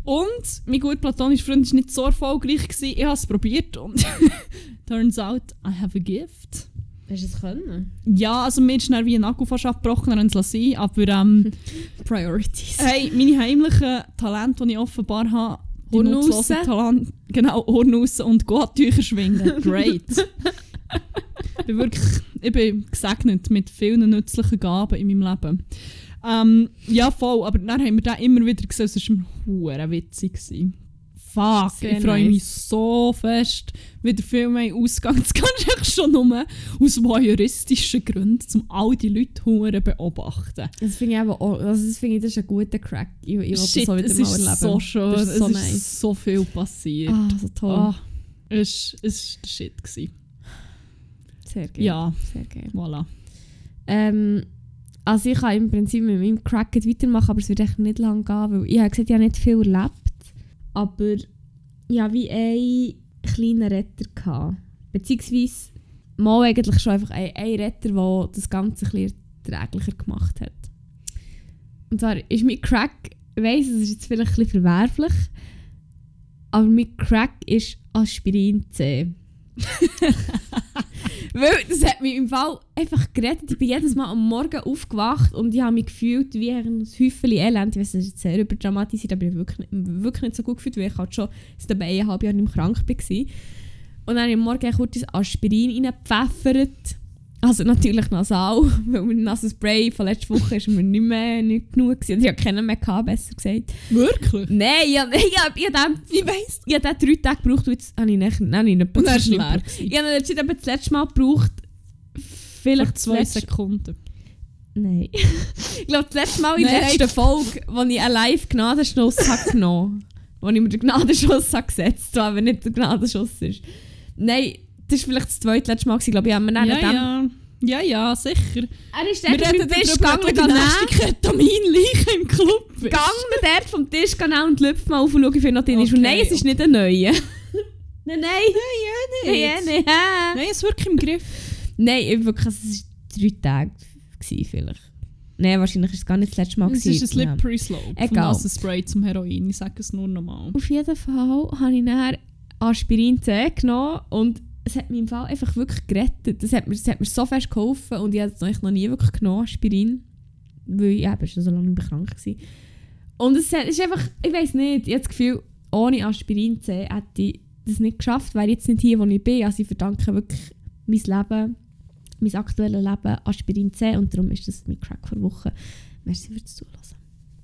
Und mein gut platonischer Freund war nicht so erfolgreich. Gewesen. Ich habe es probiert und (laughs) turns out, I have a gift. Hast du es können? Ja, also mir ist dann wie ein Akku fast abgebrochen, dann haben sie es aber ähm, (laughs) Priorities. hey, meine heimlichen Talente, die ich offenbar habe, die nutzlosen. Talente, genau, Horn raus und Gottücher schwingen, (laughs) great. ich, bin wirklich, ich bin gesegnet mit vielen nützlichen Gaben in meinem Leben. Ähm, ja, voll, aber dann haben wir den immer wieder gesehen, es war hure witzig. Gewesen. Fuck, Sehr ich freue nice. mich so fest, wieder viel mehr Ausgang. Du echt schon nur aus voyeuristischen Gründen, um all die Leute hure beobachten. Das finde ich aber auch, also das finde ich, das ist ein guter Crack. Ich, ich will das Shit, so wieder es mal ist erleben. so schön, Das es ist so ist nice. so viel passiert. Ah, so toll. Ah, es war der Shit. Gewesen. Sehr geil. Ja, Sehr geil. voilà. Ähm, also ich kann im Prinzip mit meinem Crack jetzt weitermachen, aber es wird echt nicht lange gehen, weil ich habe gesagt, ich habe nicht viel erlebt, aber hatte wie einen kleinen Retter. Gehabt. Beziehungsweise mal eigentlich schon einfach ein, ein Retter, der das Ganze ein erträglicher gemacht hat. Und zwar ist mein Crack, ich weiss, es ist jetzt vielleicht ein verwerflich, aber mein Crack ist Aspirin C. (laughs) Weil das hat mich im Fall einfach gerettet. Ich bin jedes Mal am Morgen aufgewacht und ich habe mich gefühlt wie ein Häufchen Elend. Ich weiß, das ist sehr überdramatisiert, aber ich habe wirklich, wirklich nicht so gut gefühlt, weil ich halt schon seit eineinhalb Jahren nicht mehr krank war. Und dann habe ich am Morgen kurz Aspirin reingepfeffert. Also natürlich nasal, (laughs) weil mein nasses Spray von letzter Woche ist mir nicht mehr nicht genug gewesen. Ich habe keinen mehr gehabt, besser gesagt. Wirklich? Nein, (laughs) ich, habe- ich, habe- ich, habe den- Ich weiss. ich habe den drei Tage gebraucht und jetzt habe ich nicht, nein, ich nicht Und ist schlimm. leer. Ich habe ihn jetzt eben das letzte Mal gebraucht. Vielleicht zwei Sekunden. Nein. (laughs) ich glaube, das letzte Mal in der letzten Folge, wo ich einen Live-Gnadenschuss habe genommen wo ich mir den Gnadenschuss habe gesetzt habe, aber nicht der Gnadenschuss ist. Nein, das war vielleicht das zweitletzte Mal, gewesen, glaube ich. Ich habe mir dann Ja, ja. Ja, ja, sicher. Er ist Wir dort dem Tisch gegangen, die nächste Ketaminleiche im Club bist. gegangen dort vom Tisch gegangen und lüpft mal auf und schaue, wie viel noch drin ist. Und Okay. nein, es ist nicht ein neuer. (laughs) nein, nein. Nein, Nein, nein. Nein, es ist wirklich im Griff. Nein, ich wirklich, es war drei Tage gewesen, vielleicht. Nein, wahrscheinlich war es gar nicht das letzte Mal. Es ist ein. Ja. slippery slope. Vom Egal. nassen Spray zum Heroin. Ich sage es nur nochmal. Auf jeden Fall habe ich dann Aspirin C genommen und es hat mich im Fall einfach wirklich gerettet. Das hat mir, das hat mir so fest geholfen und ich habe es noch nie wirklich genommen, Aspirin. Weil ich eben schon so lange nicht krank war. Und es ist einfach, ich weiß nicht, ich habe das Gefühl, ohne Aspirin C hätte ich das nicht geschafft, wäre ich jetzt nicht hier, wo ich bin. Also ich verdanke wirklich mein Leben, mein aktuelles Leben Aspirin C und darum ist das mein Crack vor Woche. Merci fürs Zuhören.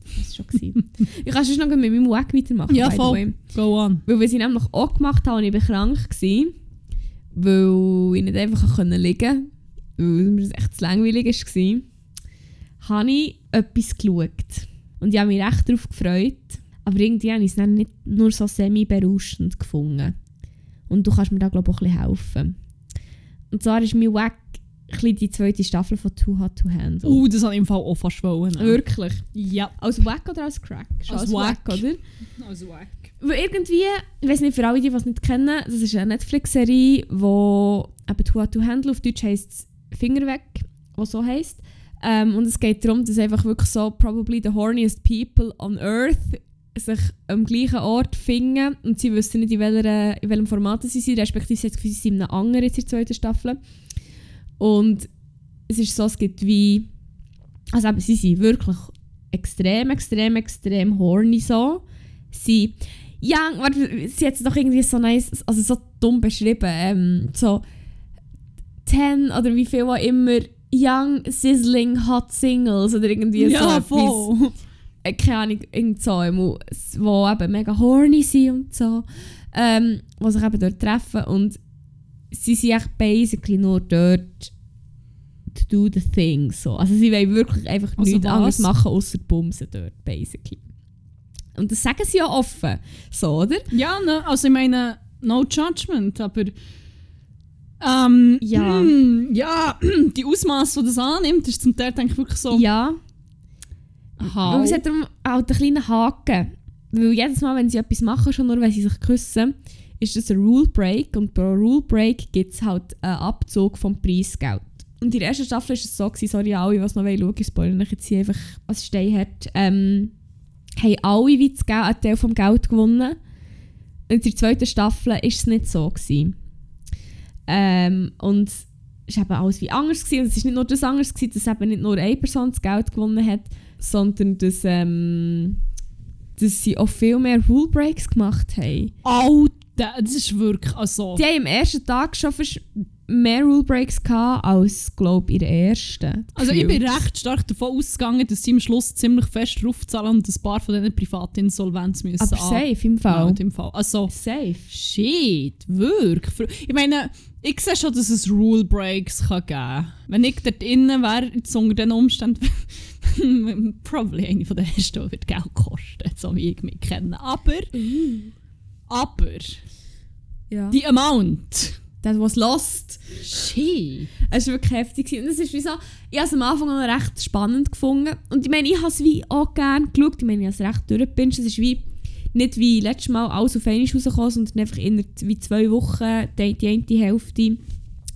Das war schon. (laughs) ich kann sonst noch mit meinem Weg weitermachen. Ja, voll. Go on. Weil was ich nämlich auch gemacht habe, und ich war krank, weil ich nicht einfach liegen konnte, weil mir das echt zu langweilig war, habe ich etwas geschaut. Und ich habe mich recht darauf gefreut. Aber irgendwie habe ich es dann nicht nur so semi-berauschend gefunden. Und du kannst mir da, glaube ich, auch ein bisschen helfen. Und zwar ist mein Wack bisschen die zweite Staffel von Too Hot to Handle. Uh, das ich im Fall auch fast wollen. Wirklich? Ja. Als Wack oder als Crack? Schon Als Wack, Wack. oder? Also wack. Weil irgendwie, ich weiß nicht, für alle, die es nicht kennen, das ist eine Netflix-Serie, wo eben Too Hot to Handle auf Deutsch heisst Finger weg, was so heisst. Ähm, und es geht darum, dass einfach wirklich so probably the horniest people on earth sich am gleichen Ort finden und sie wissen nicht, in, welcher, in welchem Format sie sind, respektive sie haben das Gefühl, sie sind in einem anderen in der zweiten Staffel. Und es ist so, es gibt wie, also eben, sie sind wirklich extrem, extrem, extrem horny so. Sie, ja, warte, sie hat es doch irgendwie so nice, also so dumm beschrieben, ähm, so 10 oder wie viel auch immer Young, Sizzling, Hot Singles oder irgendwie so Ja, etwas voll. äh, keine Ahnung, irgend so, wo eben mega horny sind und so, ähm, die sich eben dort treffen und sie sind echt basically nur dort to do the thing, so. Also sie wollen wirklich einfach Also nichts was? anderes machen, außer bumsen dort, basically. Und das sagen sie ja offen, so, oder? Ja, ne, also ich meine, no judgment, aber ähm, Ja. mm, ja, (clears throat) die Ausmaße, die das annimmt, ist zum Teil denke ich wirklich so, Ja, weil es hat darum auch einen kleinen Haken. Weil jedes Mal, wenn sie etwas machen, schon nur weil sie sich küssen, ist das ein Rule Break und pro Rule Break gibt es halt einen Abzug vom Preisgeld. Und in der ersten Staffel war es so, gewesen, sorry alle, was noch schauen ich spoilere euch jetzt hier einfach als Steinhart, ähm, haben alle wie das Geld, einen Teil vom Geld gewonnen. Und in der zweiten Staffel war es nicht so. Gewesen. Ähm, und es war eben alles wie anders. Gewesen. Und es war nicht nur das anders, gewesen, dass eben nicht nur eine Person das Geld gewonnen hat, sondern dass, ähm, dass sie auch viel mehr Rule Breaks gemacht haben. Alter, das ist wirklich, also, Die haben am ersten Tag schon mehr Rule Breaks gehabt als, glaube ich, in der ersten. also ich bin recht stark davon ausgegangen, dass sie am Schluss ziemlich fest draufzahlen und ein paar von diesen Privatinsolvenz müssen Aber safe im Fall. anmelden im Fall. Also, Safe. Shit, wirklich. Ich meine, ich sehe schon, dass es Rule Breaks kann geben kann. Wenn ich dort innen wäre, jetzt unter diesen Umständen, (laughs) probably eine von den ersten, die wird Geld kosten, so wie ich mich kenne. Aber, aber, Ja. die Amount. That was lost. Shit. Es war wirklich heftig. Und es ist wie so, ich habe es am Anfang noch recht spannend gefunden. Und ich meine, ich habe es wie auch gerne geschaut. Ich meine, ich habe es recht durchgepinscht. Es ist wie, nicht wie letztes Mal alles auf einmal rausgekommen, sondern einfach in wie zwei Wochen die, die eine Hälfte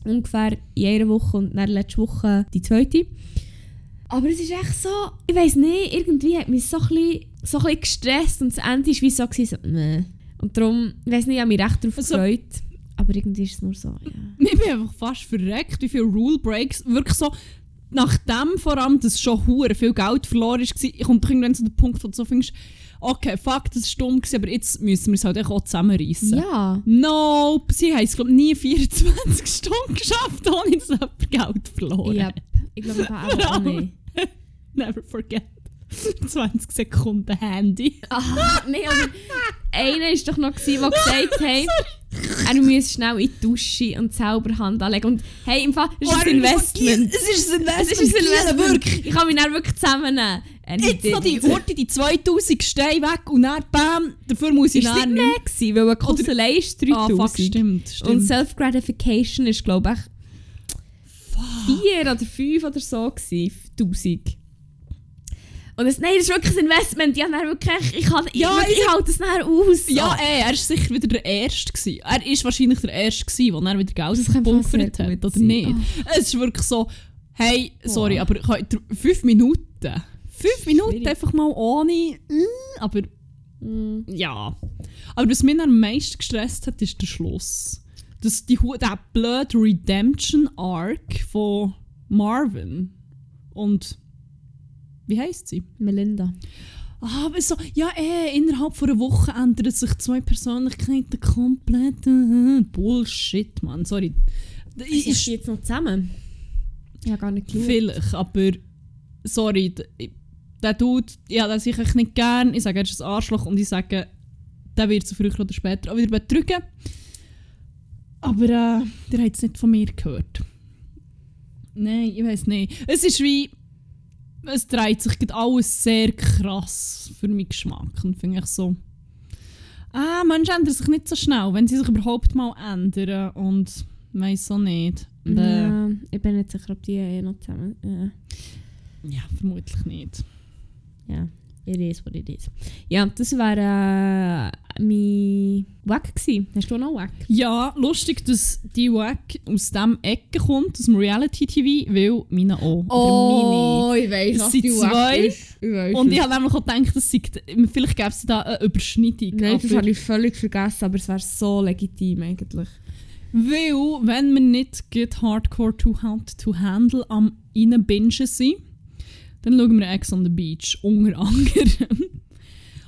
ungefähr in einer Woche und dann letzte Woche die zweite. Aber es ist echt so, ich weiß nicht, irgendwie hat mich so ein bisschen, so ein bisschen gestresst und das Ende war wie so, so meh. Und darum, ich weiß nicht, ich habe mich recht darauf Also- gefreut. Aber irgendwie ist es nur so, ja. (laughs) Ich bin einfach fast verreckt, wie viele Rule Breaks wirklich so. Nachdem vor allem, dass schon hure viel Geld verloren ist, war, kommt doch irgendwann zu dem Punkt, wo du so findest, okay, fuck, das war gewesen, aber jetzt müssen wir es halt auch zusammenreißen. Ja. Nope, sie haben es glaube nie 24 (laughs) Stunden geschafft, ohne dass jemand Geld verloren Ja, hat. ich glaube, ich habe auch (laughs) nicht. Never forget. (laughs) 20 Sekunden Handy. Aha, nein, aber einer war doch noch, gewesen, der gesagt hat, er müsse schnell in die Dusche und selber Hand anlegen. Und hey, im Fall, das ist ein Investment. Es ist ein Es Investment. ist ein Investment. wirklich. Ich kann mich dann wirklich zusammennehmen. And Jetzt noch die. Orte, die 2000 Steine weg und dann bam, dafür muss ich es dann nicht mehr gewesen, weil eine Kostelei ist Ah, 3000. fuck, stimmt, stimmt. Und Self-Gratification ist, glaube ich, 4 oder 5 oder so gewesen. 1000. Und es, nein, das ist wirklich ein Investment. Ja, dann wirklich, ich, kann, Ja, ich, ich, ich- halte es dann aus. ja, ey, er ist sicher wieder der Erste gewesen. Er ist wahrscheinlich der Erste gewesen, der wieder Geld gebunkert hat, oder sein. nicht? Ah. Es ist wirklich so, hey, sorry, Boah. aber fünf Minuten. Fünf Minuten Schwierig. einfach mal ohne, mm, aber Mm. ja. Aber was mich am meisten gestresst hat, ist der Schluss. Das, die, der blöde Redemption Arc von Marvin. Und wie heißt sie? Melinda. Ah, aber so, ja, eh, innerhalb von einer Woche ändern sich zwei Persönlichkeiten komplett. äh, Bullshit, Mann. Sorry. Ich, Ist die jetzt noch zusammen? Habe gar nicht geschaut. vielleicht, aber sorry. Der Dude, ja, den sehe ich nicht gern. Ich sage, er ist ein Arschloch und ich sage, der wird so früher oder später auch wieder betrügen. Aber äh, der hat es nicht von mir gehört. Nein, ich weiß nicht. Es ist wie. Es dreht sich alles sehr krass für meinen Geschmack. Und finde ich so. Ah, Menschen ändern sich nicht so schnell, wenn sie sich überhaupt mal ändern. Und weiß auch nicht. Bäh. Ja, ich bin nicht sicher, ob die eh noch zusammen... Ja, Ja, vermutlich nicht. ja. It is what it is. Ja, das war äh, mein Wack gewesen. Hast du noch Wack? Ja, lustig, dass die Wack aus dem Ecke kommt, aus dem Reality-TV, weil meine auch. Oder ich weiss, zwei. Ich weiss meine. Und ich habe nämlich auch gedacht, dass sie, vielleicht gäbe es da eine Überschneidung. Nein, das habe ich völlig vergessen, aber es wäre so legitim eigentlich. Weil, wenn wir nicht get hardcore to hard to handle am reinbingen sind, dann schauen wir Ex on the Beach, unter anderem.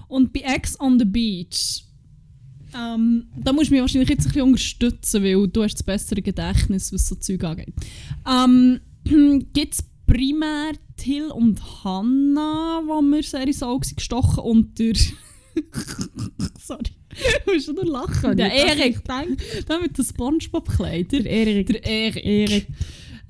Und bei Ex on the Beach, ähm, da musst du mich wahrscheinlich jetzt ein bisschen unterstützen, weil du hast das bessere Gedächtnis, was so Zeug angeht. Ähm, (clears throat) Gibt es primär Till und Hannah, die mir sehr ins Auge gestochen und der... (laughs) Sorry, du musst nur lachen. Der Erik, der mit den Spongebob-Kleidern. Der Erik. Der Erik. Erik.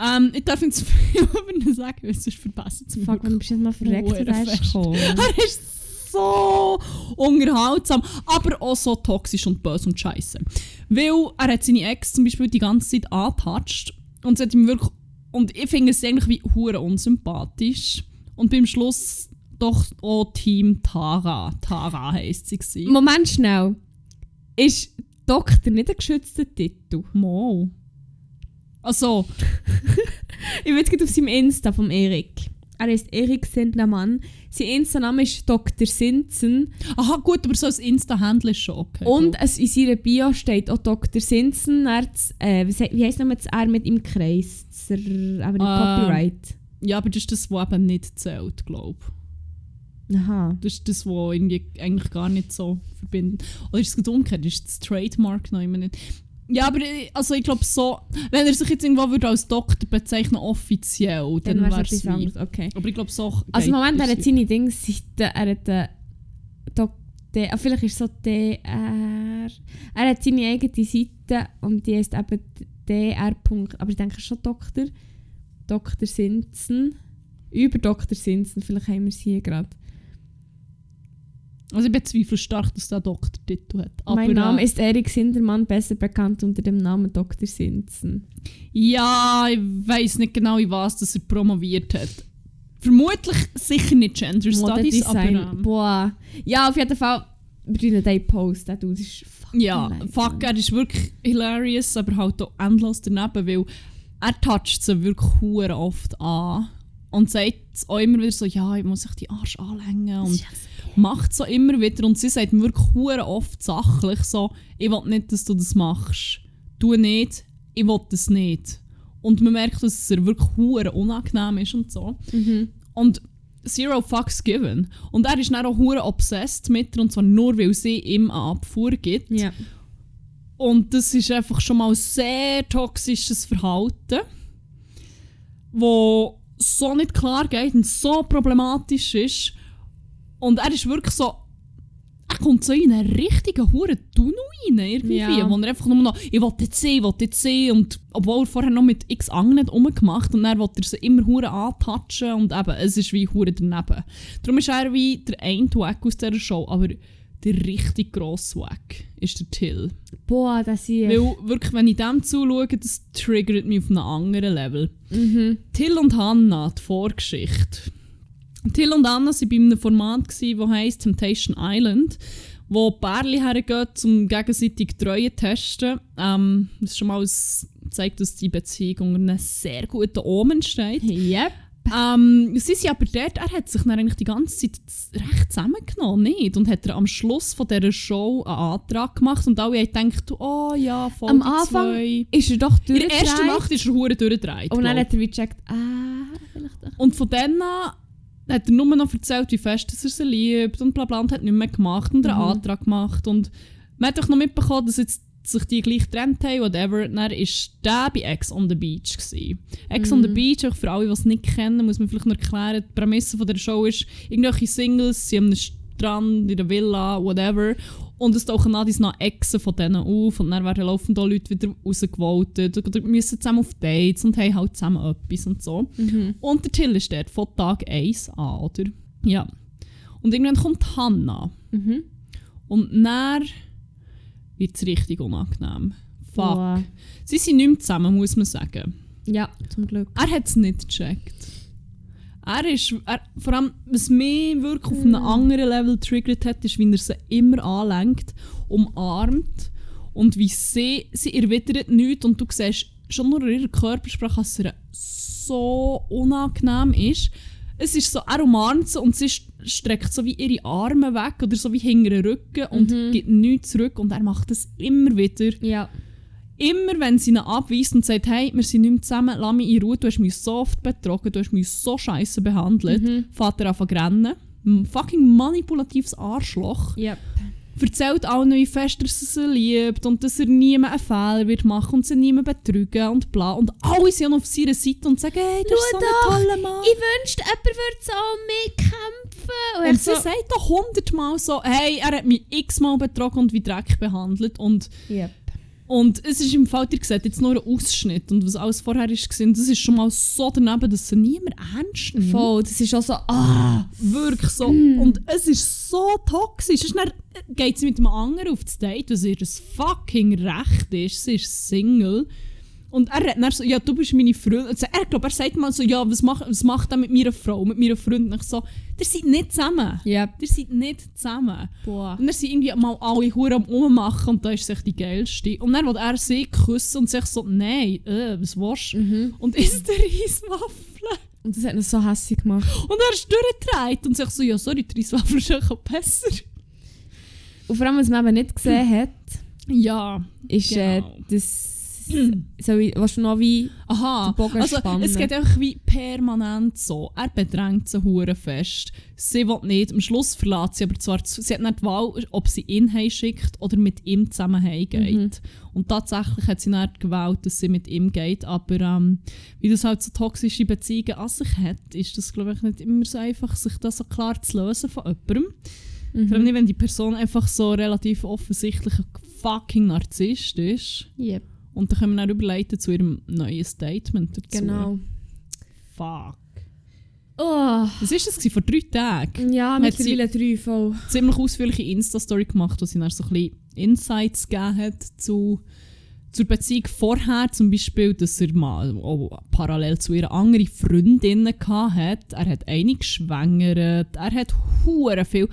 Ähm, ich darf jetzt viel (laughs) über ihn sagen, weil sonst verbessert es mich. Fuck, wann bist du jetzt mal verreckt, Hure der ist? Er ist so unterhaltsam, aber auch so toxisch und böse und scheiße. Weil er hat seine Ex zum Beispiel die ganze Zeit angetatscht und sie hat ihm wirklich und ich finde es eigentlich wie hure unsympathisch und beim Schluss doch auch Team Tara. Tara heisst sie gewesen. Moment schnell. Ist Doktor nicht ein geschützter Titel? Mo. Also, Ich bin jetzt auf seinem Insta vom Erik. Er heißt Erik Sindemann. Sein Insta-Name ist Dr. Sinzen. aha gut, aber so als Insta-Handle ist schon okay. Und es, in seiner Bio steht auch Dr. Sinzen. Er, äh, wie, he- wie heisst nochmal das R mit im Kreis? Er, aber nicht Ähm, Copyright. Ja, aber das ist das, was eben nicht zählt, glaube ich. Aha. Das ist das, was irgendwie eigentlich gar nicht so verbindet. Oder ist es umgekehrt? Ist das Trademark noch immer nicht? Ja, aber ich- also ich glaube so, wenn er sich jetzt irgendwo würde als Doktor bezeichnen offiziell, dann, Dann wäre es anderes. Okay. Aber ich glaube so. Also geht- Moment, er ist hat seine Dings, er hat äh, Dok D, ah, vielleicht ist es so DR. Er hat seine eigene Seite und die heißt eben DR. Aber ich denke schon Doktor. Dr. Sinzen. Über Dr. Sinzen, vielleicht haben wir es hier gerade. Also ich bezweifle stark, dass der Doktortitel hat. Aber, mein Name äh, ist Erik Sindermann, besser bekannt unter dem Namen Dr. Sinzen. Ja, ich weiß nicht genau, in was das er promoviert hat. Vermutlich sicher nicht Gender Studies, aber. Ähm, Boah. Ja, auf jeden Fall. Wir tun Post. Der Dude ist fucking Ja, nice, fuck, er ist wirklich hilarious, aber halt auch endlos daneben, weil er toucht sie wirklich oft an und sagt auch immer wieder so, ja, ich muss sich die Arsch anlängen und macht so immer wieder und sie sagt mir wirklich oft sachlich so, ich will nicht, dass du das machst. tu nicht, ich will das nicht. Und man merkt, dass es ihr wirklich unangenehm ist und so. Mhm. Und zero fucks given. Und er ist dann auch hure obsessed mit ihr, und zwar nur, weil sie ihm eine Abfuhr gibt. Ja. Und das ist einfach schon mal sehr toxisches Verhalten, wo so nicht klar geht und so problematisch ist. Und er ist wirklich so. Er kommt so in einen richtigen Huren Tunnel rein, irgendwie. Ja. Wo er einfach nur noch, ich will jetzt sehen, ich will jetzt sehen. Und obwohl er vorher noch mit x anderen rumgemacht und dann will er sie immer Huren antatschen. Und eben, es ist wie Huren daneben. Darum ist er wie der eine Wack aus dieser Show. Aber der richtig grosse Wack ist der Till. Boah, das ist. Weil wirklich, wenn ich dem zuschaue, das triggert mich auf einem anderen Level. Mhm. Till und Hannah, die Vorgeschichte. Till und Anna waren bei einem Format, das heisst Temptation Island, wo Pärchen hergehen, um gegenseitig Treue zu testen. Ähm, das ist schon mal ein, zeigt, dass die Beziehung unter einem sehr guten Omen steht. Yep. Ähm, sie sind aber dort, er hat sich dann eigentlich die ganze Zeit recht zusammengenommen, nicht? Und hat er am Schluss von dieser Show einen Antrag gemacht und alle haben gedacht, oh ja, voll Am Anfang zwei. Ist er doch In der ersten durchgedreht. Nacht ist er hure durchgedreht. Und dann hat er wie gecheckt, ah, vielleicht doch. Und von dann an hat er nur noch erzählt, wie fest dass er sie liebt und bla bla und hat nicht mehr gemacht und einen Mhm. Antrag gemacht. Und man hat doch noch mitbekommen, dass jetzt sich die gleich getrennt haben, whatever. Dann war der bei Ex on the Beach. Gewesen. Ex on the Mhm. Beach, auch für alle, die es nicht kennen, muss man vielleicht noch erklären, die Prämisse von der Show ist, irgendwelche Singles sind am Strand, in der Villa, whatever. Und es tauchen an dies nach Exen von denen auf und dann werden laufend auch Leute wieder rausgewotet oder müssen zusammen auf Dates und haben halt zusammen etwas und so. Mhm. Und der Till ist dort von Tag 1 an, oder? Ja. Und irgendwann kommt Hannah. Mhm. Und dann wird es richtig unangenehm. Fuck. Boah. Sie sind nicht mehr zusammen, muss man sagen. Ja, zum Glück. Er hat es nicht gecheckt. Er ist, er, vor allem, was mich wirklich auf einem anderen Level triggert hat, ist, wie er sie immer anlenkt, umarmt und wie sie, sie erwidert nichts und du siehst schon nur in ihrer Körpersprache, dass es ihr so unangenehm ist. Es ist so, er umarmt sie und sie st- streckt so wie ihre Arme weg oder so wie hinter den Rücken und Mhm. gibt nichts zurück und er macht das immer wieder. Ja. Immer wenn sie ihn abweist und sagt, hey, wir sind nicht mehr zusammen, lass mich in Ruhe, du hast mich so oft betrogen, du hast mich so scheiße behandelt, Mhm. fährt er an zu rennen. Ein fucking manipulatives Arschloch. Ja. Erzählt allen, wie fest er sie liebt und dass er niemand einen Fehler wird machen und sie niemand betrügen und bla. Und alle sind auf seiner Seite und sagen, hey, du bist so ein toller Mann. Ich wünschte, jemand würde so mitkämpfen. Und, Und sie so, sagt doch hundertmal so, hey, er hat mich x-mal betrogen und wie Dreck behandelt. Und Yep. Und es ist im Fall, ihr seht jetzt nur einen Ausschnitt und was alles vorher ist gesehen, das ist schon mal so daneben, dass sie niemand ernst nimmt. Voll, das ist auch so, ah. Wirklich so. Und es ist so toxisch. Und Dann geht sie mit einem anderen auf das Date, was ihr das fucking Recht ist. Sie ist Single. Und er hat dann so, ja, du bist meine Freundin. Also er glaube, er sagt mal so, ja, was, mach, was macht er mit meiner Frau, mit meiner Freundin? Ich so, ihr seid nicht zusammen. Yep. Ihr seid nicht zusammen. Boah. Und dann sind irgendwie mal alle Huren am Rummachen und da ist sich die geilste. Und dann will er sie küssen und sich so, nein, äh, was willst du? Mhm. Und isst der Reiswaffel. Und das hat ihn so hässlich gemacht. Und er ist durchgedreht und sagt so, ja, sorry, die Reiswaffel ist auch besser. Und vor allem, was man eben nicht gesehen hat, Ja, ist äh, Genau. das. So wie, was du noch wie. aha. Also, spannen. es geht einfach wie permanent so. Er bedrängt sie hure fest. Sie will nicht. Am Schluss verlässt sie aber zwar, sie hat nicht die Wahl, ob sie ihn heimschickt oder mit ihm zusammen heimgeht. Mhm. Und tatsächlich hat sie nicht gewählt, dass sie mit ihm geht. Aber ähm, wie das halt so toxische Beziehungen an sich hat, ist das, glaube ich, nicht immer so einfach, sich das so klar zu lösen von jemandem. Vor allem Mhm. nicht, wenn die Person einfach so relativ offensichtlich ein fucking Narzisst ist. Yep. Und dann können wir dann überleiten zu ihrem neuen Statement dazu. Genau. Fuck. Oh. Was war das? Vor drei Tagen? Ja, Hat mittlerweile drei voll. Ziemlich ausführliche Insta-Story gemacht, wo sie dann so ein bisschen Insights gegeben hat zu, zur Beziehung vorher. Zum Beispiel, dass er mal auch parallel zu ihrer anderen Freundin hatte. Er hat eine geschwängert. Er hat hure viel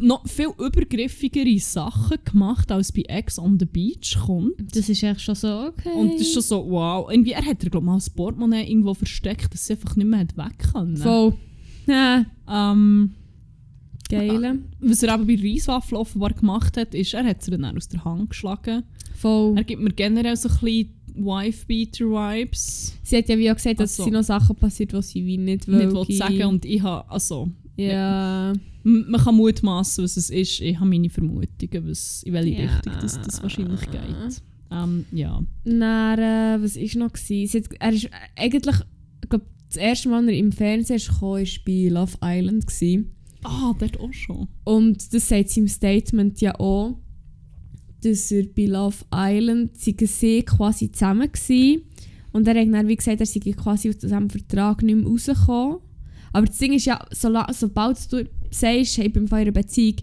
noch viel übergriffigere Sachen gemacht, als bei Ex on the Beach kommt. Das ist echt schon so okay. Und das ist schon so, wow. Irgendwie, er hat, glaube ich, mal das Portemonnaie irgendwo versteckt, dass sie einfach nicht mehr hat weg können. Voll. Ja. Ähm, Geile. Was er eben bei Reiswaffel offenbar gemacht hat, ist, er hat sie dann aus der Hand geschlagen. Voll. Er gibt mir generell so ein bisschen Wife-Beater-Vibes. Sie hat ja wie auch gesagt, dass Ach so. es sind noch Sachen passiert, die sie wie nicht Nicht will. will sagen und ich habe, also, Ja. man kann mutmaßen, was es ist. Ich habe meine Vermutungen, was, in welche Ja. Richtung das, das wahrscheinlich geht. Ähm, ja. Dann, äh, was war noch? Gewesen? Hat, er ist äh, eigentlich, ich glaube, das erste Mal, als er im Fernsehen gekommen, war bei Love Island. Gewesen. Ah, dort auch schon. Und das sagt sie im Statement ja auch, dass er bei Love Island sie sie quasi zusammen war. Und er hat dann wie gesagt, er sei quasi aus diesem Vertrag nicht mehr rausgekommen. Aber das Ding ist ja, sola- sobald du sagst, hey, ich bin in einer Beziehung,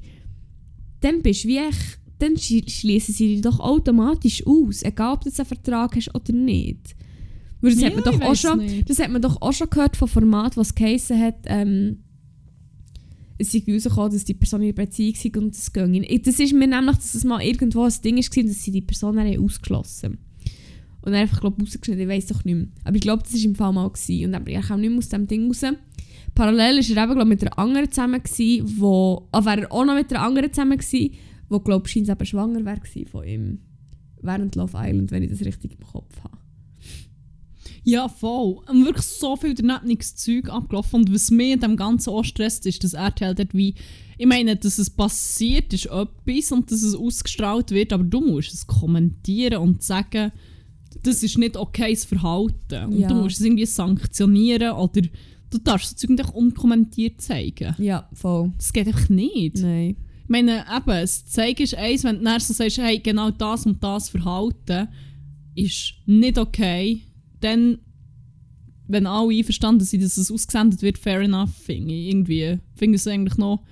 dann bist du wie echt, dann schli- schließen sie dich doch automatisch aus, egal ob du jetzt einen Vertrag hast oder nicht. Weil das, Ja, hat man doch ich auch schon, nicht. das hat man doch auch schon gehört von Format, was geheissen hat, ähm, es sei rausgekommen, dass die Person in einer Beziehung sei und das ging. Das ist mir nämlich, dass es mal irgendwo ein Ding war, dass sie die Person dann haben ausgeschlossen Und dann einfach, glaube ich, rausgeschnitten, ich weiß doch nicht mehr. Aber ich glaube, das war im Fall mal. Gewesen. Und dann bin ich auch nicht mehr aus dem Ding raus. Parallel war er eben, glaub, mit einer anderen zusammen, gewesen, wo, ah, wäre er auch noch mit einer anderen zusammen gewesen, wo, glaube ich, eben schwanger gewesen von ihm. Während Love Island, wenn ich das richtig im Kopf habe. Ja, voll. Und wirklich so viel danebenes Zeug abgelaufen. Und was mir in dem Ganzen auch stresst, ist, dass RTL dort wie... Ich meine, dass es passiert, ist etwas und dass es ausgestrahlt wird, aber du musst es kommentieren und sagen, das ist nicht okayes Verhalten. Und Ja. du musst es irgendwie sanktionieren oder du darfst so Zeug nicht unkommentiert zeigen. Ja, voll. Das geht einfach nicht. Nein. Ich meine, eben, das Zeigen ist eins, wenn du dann so sagst, hey, genau das und das Verhalten ist nicht okay, dann, wenn alle einverstanden sind, dass es ausgesendet wird, fair enough, finde ich irgendwie. Finde es eigentlich noch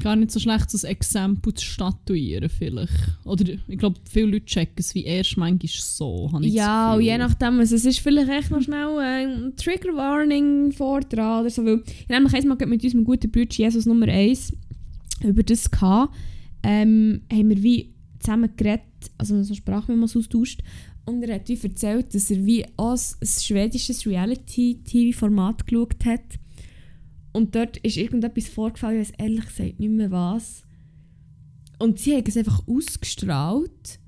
gar nicht so schlecht, so ein Exempel zu statuieren vielleicht. Oder ich glaube, viele Leute checken es wie erst manchmal so, Ja, das und je nachdem, also es ist vielleicht echt noch schnell ein Trigger Warning vor dran oder so. Weil ich habe nämlich einmal mit unserem guten Bruder Jesus Nummer 1 über das gehabt. Ähm, haben wir wie zusammen geredet, also so Sprachmemos austauscht. Und er hat wie erzählt, dass er wie auch ein schwedisches Reality-TV-Format geschaut hat. Und dort ist irgendetwas vorgefallen, ich weiß ehrlich gesagt nicht mehr was. Und sie haben es einfach ausgestrahlt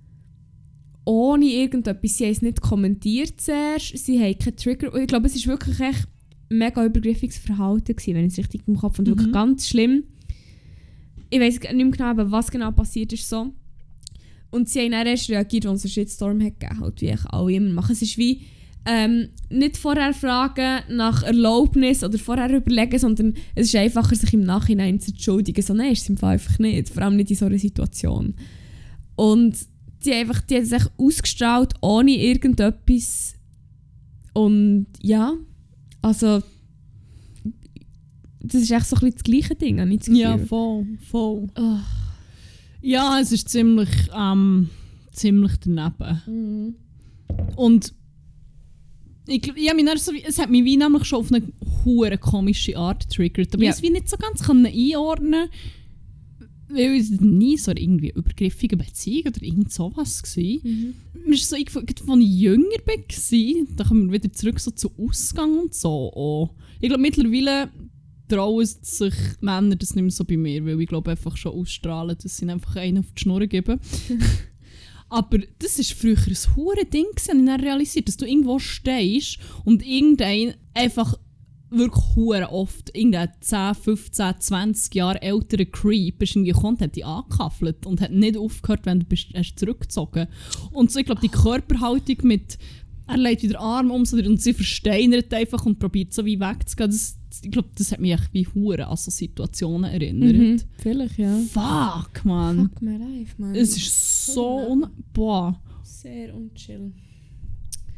ohne irgendetwas. Sie haben es nicht kommentiert zuerst, sie haben keinen Trigger. Und ich glaube, es war wirklich echt mega übergriffiges Verhalten, gewesen, wenn ich es richtig im Kopf. Und wirklich Mhm. ganz schlimm. Ich weiß nicht mehr genau, aber was genau passiert ist so. Und sie haben dann erst reagiert, als es einen Shitstorm hat gegeben hat, wie ich alle immer machen. Es ist wie ähm, nicht vorher fragen nach Erlaubnis oder vorher überlegen, sondern es ist einfacher, sich im Nachhinein zu entschuldigen. So, nein, ist es im Fall einfach nicht. Vor allem nicht in so einer Situation. Und die, einfach, die hat sich ausgestrahlt, ohne irgendetwas. Und ja, also. Das ist echt so ein bisschen das gleiche Ding, habe ich das Gefühl. Ja, voll, voll. Oh. Ja, es ist ziemlich, ähm, ziemlich daneben. Mhm. Und ich, ich hab mich so, es hat mich wie nämlich schon auf eine hure komische Art getriggert. Aber Ja. ich es wie nicht so ganz können einordnen weil es nie so irgendwie übergriffige Beziehung oder irgend sowas war. Mhm. Mir ist so gerade als ich jünger war, da kommen wir wieder zurück so zu Ausgang und so. auch. Ich glaube, mittlerweile trauen sich Männer das nicht mehr so bei mir, weil ich glaube einfach schon ausstrahlen, dass sie einfach einen auf die Schnur geben. (laughs) Aber das war früher ein hure Ding, gewesen, und ich dann realisiert, dass du irgendwo stehst und irgendein einfach wirklich hure oft irgendein 10, 15, 20 Jahre älterer Creep ist irgendwie gekommen, hat dich angekaffelt und hat nicht aufgehört, wenn du bist, hast zurückgezogen. Und so, ich glaube, die Körperhaltung mit er legt wieder Arm um so, und sie versteinert einfach und probiert so wie wegzugehen. Das, ich glaube, das hat mich echt wie hure an so Situationen erinnert. Mhm. Vielleicht, ja. Fuck, man. Fuck my life, man. Es ist so un... Boah. sehr unchill.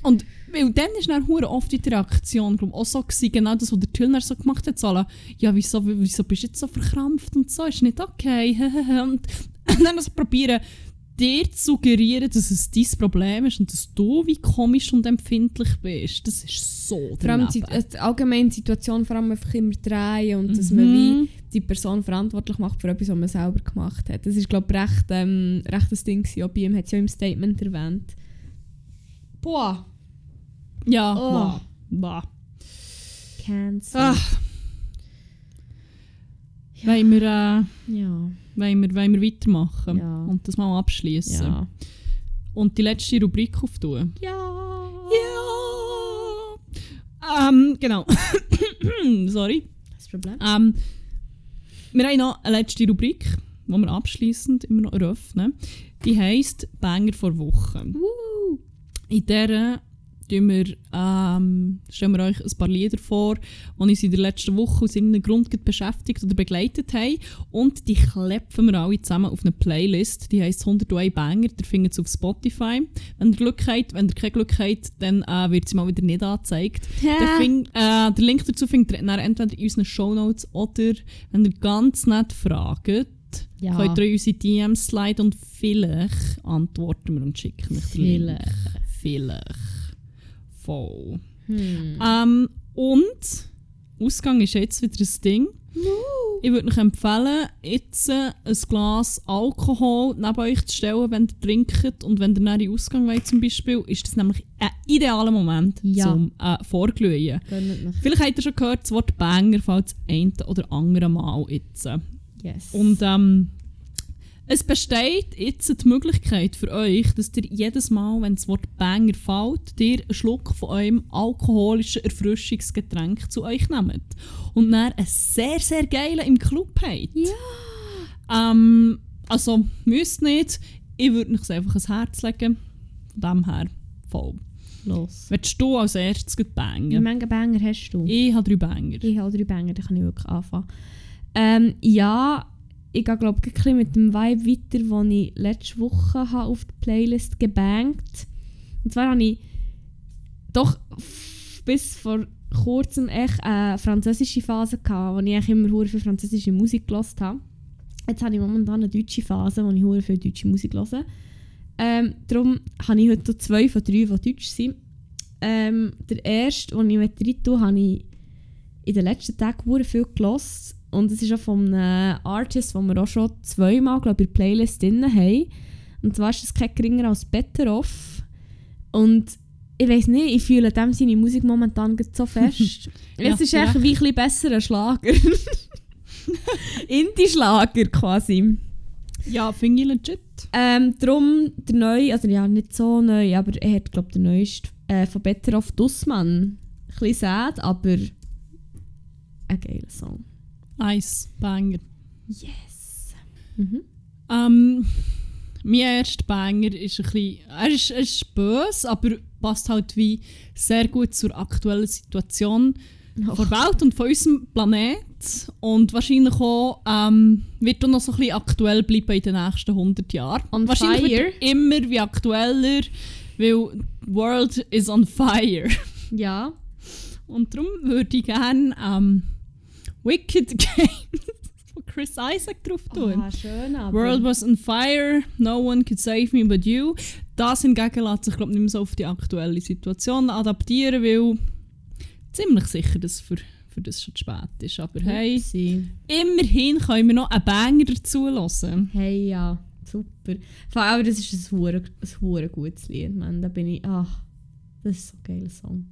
Und weil dann ist dann hure oft die Reaktion glaub, auch so gewesen, genau das, was der Tillner so gemacht hat, so, alle, ja, wieso, wieso bist du jetzt so verkrampft und so, ist nicht okay. (laughs) und dann so probieren, dir zu suggerieren, dass es dein Problem ist und dass du wie komisch und empfindlich bist. Das ist so Vor allem die, daneben. die allgemeine Situation vor allem einfach immer drehen und dass man wie Mhm. die Person verantwortlich macht für etwas, was man selber gemacht hat. Das ist glaube ich recht, ähm, recht das Ding gewesen. Auch bei ihm hat es ja im Statement erwähnt. Boah. Ja, Oh. boah. boah. Cancel. Ah. wollen, wir, äh, Ja. wollen, wir, wollen wir weitermachen Ja. und das mal abschließen. Ja. Und die letzte Rubrik auftun. Ja. Ja! Ähm, genau. (coughs) Sorry. Das Problem. Ähm, wir haben noch eine letzte Rubrik, die wir abschließend immer noch eröffnen. Die heisst Banger vor Woche. Woo. In der tun wir, ähm, stellen wir euch ein paar Lieder vor, die uns in der letzten Woche aus irgendeinem Grund beschäftigt oder begleitet haben. Und die klepfen wir alle zusammen auf eine Playlist. Die heisst 101 Banger. Ihr findet es auf Spotify. Wenn ihr Glück habt, wenn ihr kein Glück habt, dann äh, wird sie mal wieder nicht angezeigt. Der, Fing, äh, der Link dazu findet ihr entweder in unseren Shownotes oder, wenn ihr ganz nett fragt, Ja. könnt ihr unsere DMs sliden und vielleicht antworten wir und schicken euch den Link. Vielleicht. Voll. Hm. Ähm, und Ausgang ist jetzt wieder ein Ding. Ich würde euch empfehlen, jetzt äh, ein Glas Alkohol neben euch zu stellen, wenn ihr trinkt. Und wenn ihr nach den Ausgang wollt, zum Beispiel, ist das nämlich ein idealer Moment Ja. zum äh, Vorglühen. Vielleicht habt ihr schon gehört, das Wort Banger fällt das eine oder andere Mal jetzt. Yes. Und ähm, es besteht jetzt die Möglichkeit für euch, dass ihr jedes Mal, wenn das Wort Banger fällt, ihr einen Schluck von eurem alkoholischen Erfrischungsgetränk zu euch nehmt. Und dann einen sehr, sehr geilen im Club habt. Ja. Ähm, also, müsst nicht. Ich würde euch einfach ans Herz legen. Von dem her, voll. los. Willst du als erstes gleich Wie bangen? viele Banger hast du? Ich habe drei Banger. Ich habe drei Banger, da kann ich wirklich anfangen. Ähm, ja, ich gehe glaube ich mit dem Vibe weiter, den ich letzte Woche habe auf die Playlist gebankt Und zwar habe ich doch bis vor kurzem echt eine französische Phase gehabt, wo ich immer hure viel französische Musik gehört habe. Jetzt habe ich momentan eine deutsche Phase, wo ich hure viel deutsche Musik höre. Ähm, darum habe ich heute zwei von drei, die deutsch sind. Ähm, der erste, den ich rein tue, habe ich in den letzten Tagen hure viel gelost und es ist auch von einem Artist, den wir auch schon zweimal glaub, in der Playlist drin haben. Und zwar ist es kein geringer als Better Off. Und ich weiß nicht, ich fühle dem seine Musik momentan so fest. (laughs) Ja, es ist echt wie ein bisschen besserer Schlager. (laughs) Indie-Schlager quasi. Ja, finde ich legit. Ähm, darum der neue, also ja, nicht so neu, aber er hat, glaube ich, der neueste äh, von Better Off Dussmann. Ein bisschen sad, aber ein geiler Song. Nice, Banger. Yes. Mhm. Ähm, mein erster Banger ist ein bisschen, er ist, er ist böse, aber passt halt wie sehr gut zur aktuellen Situation Och. der Welt und von unserem Planet. Und wahrscheinlich auch ähm, wird er noch so ein bisschen aktuell bleiben in den nächsten 100 Jahren. On wahrscheinlich fire. wird er immer wie aktueller, weil the world is on fire. Ja. Und darum würde ich gerne ähm, Wicked (laughs) Games von Chris Isaac drauf tun. Ah, schön, aber... World was on fire, no one could save me but you. Das hingegen lässt sich glaub, nicht mehr so auf die aktuelle Situation adaptieren, weil ziemlich sicher, dass für, für das schon zu spät ist. Aber hey, Upsi. immerhin können wir noch einen Banger dazu hören. Hey, ja. Super. Vor allem, das ist ein hure, ein hure gutes Lied, man. Da bin ich... Ach, das ist so ein geiler Song.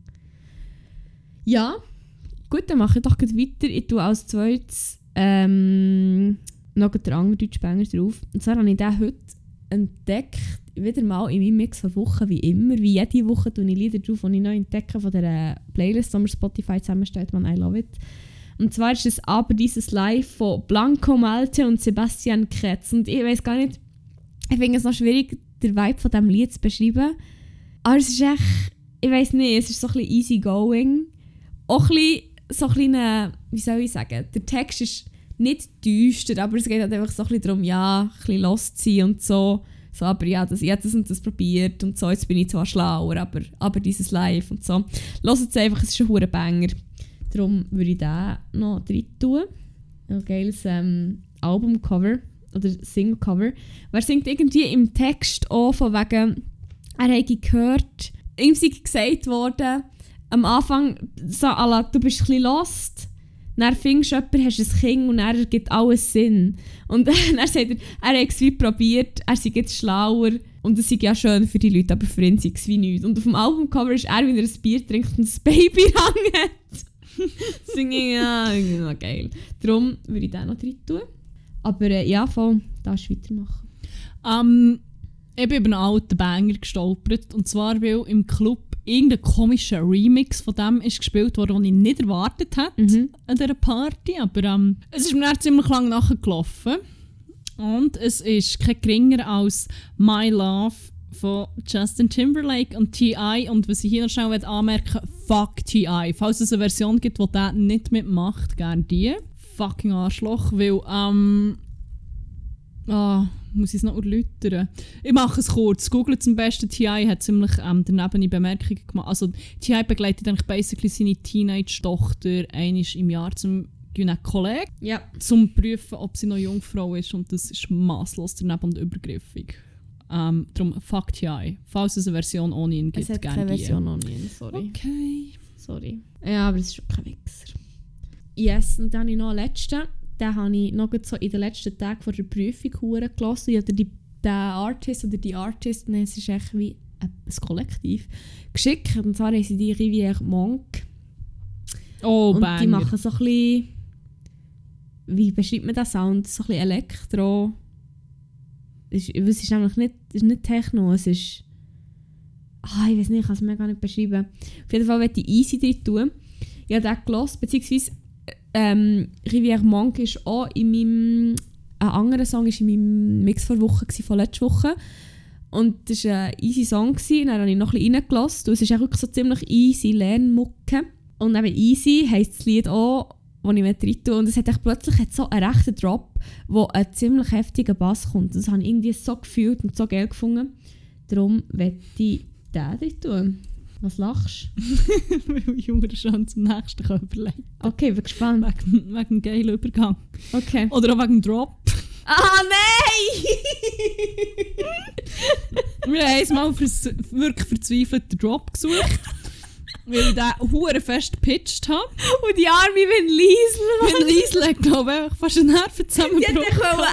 Ja. Gut, dann mache ich doch weiter. Ich tue als zweites ähm, noch den anderen deutschen Banger drauf. Und zwar habe ich den heute entdeckt, wieder mal in meinem Mix von Wochen, wie immer. Wie jede Woche tue ich Lieder drauf, die ich neu entdecke von der Playlist, die mir Spotify zusammenstellt, man I love it. Und zwar ist es aber dieses Live von Blanco Malte und Sebastian Kretz. Und ich weiß gar nicht, ich finde es noch schwierig, den Vibe von diesem Lied zu beschreiben. Aber es ist echt, ich weiß nicht, es ist so ein bisschen easy going. Auch ein bisschen, so ein bisschen, wie soll ich sagen, der Text ist nicht düster, aber es geht halt einfach so ein bisschen darum, ja, ein bisschen lost sein und so. So, aber ja, das, ich habe das und das probiert und so, jetzt bin ich zwar schlauer, aber, aber dieses Live und so. Hört es einfach, es ist ein hoher Banger. Darum würde ich den noch drin tun. Ein geiles ähm, Albumcover oder Singlecover. Wer singt irgendwie im Text auch von wegen, er hätte gehört, ihm sei gesagt worden, am Anfang so, la, du bist ein bisschen lost, dann findest du jemanden, hast ein Kind und dann ergibt alles Sinn. Und (laughs) dann sagt er, er hat es wie probiert, er sei jetzt schlauer und es sei ja schön für die Leute, aber für ihn sei es wie nichts. Und auf dem Albumcover ist er, wie er ein Bier trinkt und ein Baby (laughs) hängt. Singing, ja, noch geil. Darum würde ich den noch drin tun. Aber äh, ja, voll, darfst du weitermachen. Ähm, ich bin über einen alten Banger gestolpert. Und zwar, weil im Club irgendein komischer Remix von dem ist gespielt worden, den ich nicht erwartet hätte Mhm. an dieser Party. Aber ähm, es ist mir dann ziemlich lang nachgelaufen. Und es ist kein geringer als My Love von Justin Timberlake und T.I. Und was ich hier noch schnell anmerken fuck T.I. Falls es eine Version gibt, die der nicht mitmacht, gerne die. Fucking Arschloch, weil ähm, Ah, muss ich es noch erläutern? Ich mache es kurz. Googelt zum besten. T.I. hat ziemlich ähm, daneben Bemerkungen gemacht. Also T.I. begleitet eigentlich basically seine Teenage-Tochter einmal im Jahr zum Gynäkolog, Ja, zum zu prüfen, ob sie noch Jungfrau ist. Und das ist maßlos daneben und übergriffig. Ähm, darum fuck T.I. Falls es eine Version ohne ihn gibt, es hat gerne keine. Version noch nie, sorry. Okay. Sorry. Ja, aber es ist schon kein Wichser. Yes, und dann habe ich noch einen letzten. Den habe ich noch so in den letzten Tagen vor der Prüfung habe dir die- den Artist oder die Artist, nein, es ist echt wie ein, ein Kollektiv, geschickt. Und zwar haben sie die Rivière Monk. Oh, und Banger. die machen so ein bisschen... Wie beschreibt man den Sound? So ein bisschen Elektro. Es ist, es ist nämlich nicht, es ist nicht Techno, es ist... Ah, ich weiß nicht, ich kann es mir gar nicht beschreiben. Auf jeden Fall möchte ich Easy drin tun. Ich habe den gehört, beziehungsweise ähm, Rivière Monk ist auch in meinem... Ein anderer Song war in meinem Mix vor Woche, von letzter Woche. Und das war ein easy Song. Gewesen. Dann habe ich noch ein bisschen reingelassen. Es ist auch wirklich so ziemlich easy Lernmucke. Und eben easy heisst das Lied auch, das ich rein tue. Und es hat plötzlich hat so einen rechten Drop, wo ein ziemlich heftiger Bass kommt. Das habe ich irgendwie so gefühlt und so geil gefunden. Darum werde ich den drin tun. Was lachst (laughs) Weil ich schon zum nächsten kann überlegen du? Okay, bin gespannt. Wegen, wegen dem geilen Übergang. Okay. Oder auch wegen dem Drop. Ah, nein! (laughs) Wir haben einmal wirklich verzweifelt den Drop gesucht. Weil ich den hure fest gepitcht habe. Und die arme Vin Liesel, Mein Liesel hat, glaube ich, fast einen Nerven die hat zusammengebrochen. dich wollen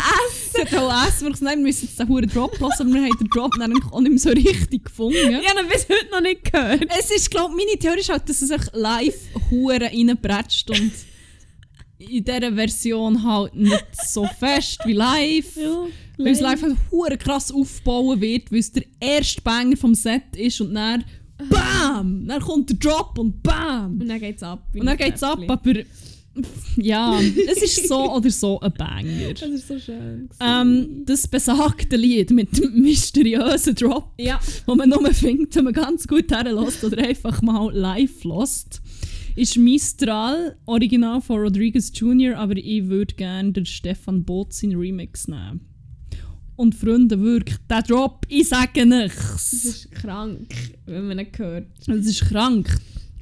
Sie essen. hat auch essen, weil ich gesagt wir müssen jetzt den hure Drop lassen, aber wir haben den Drop dann auch nicht mehr so richtig gefunden. Ich habe bis heute noch nicht gehört. Es ist, glaube ich, meine Theorie ist halt, dass es sich live hure reinbretscht und in dieser Version halt nicht so fest wie live. Weil es live halt krass aufbauen wird, weil es der erste Banger vom Set ist und dann BAM! Dann kommt der Drop und BAM! Und dann geht's ab. Und dann geht's ab, aber ja, es ist so oder so ein Banger. Das ist so schön. Ähm, das besagte Lied mit dem mysteriösen Drop, ja. wo man nur findet, wenn man ganz gut herlässt oder einfach mal live lässt, ist Mistral, Original von Rodriguez Jr., aber ich würde gerne den Stefan in Remix nehmen. Und Freunde, wirklich, der Drop, ich sage Das nichts. ist krank, wenn man ihn hört. Das ist krank.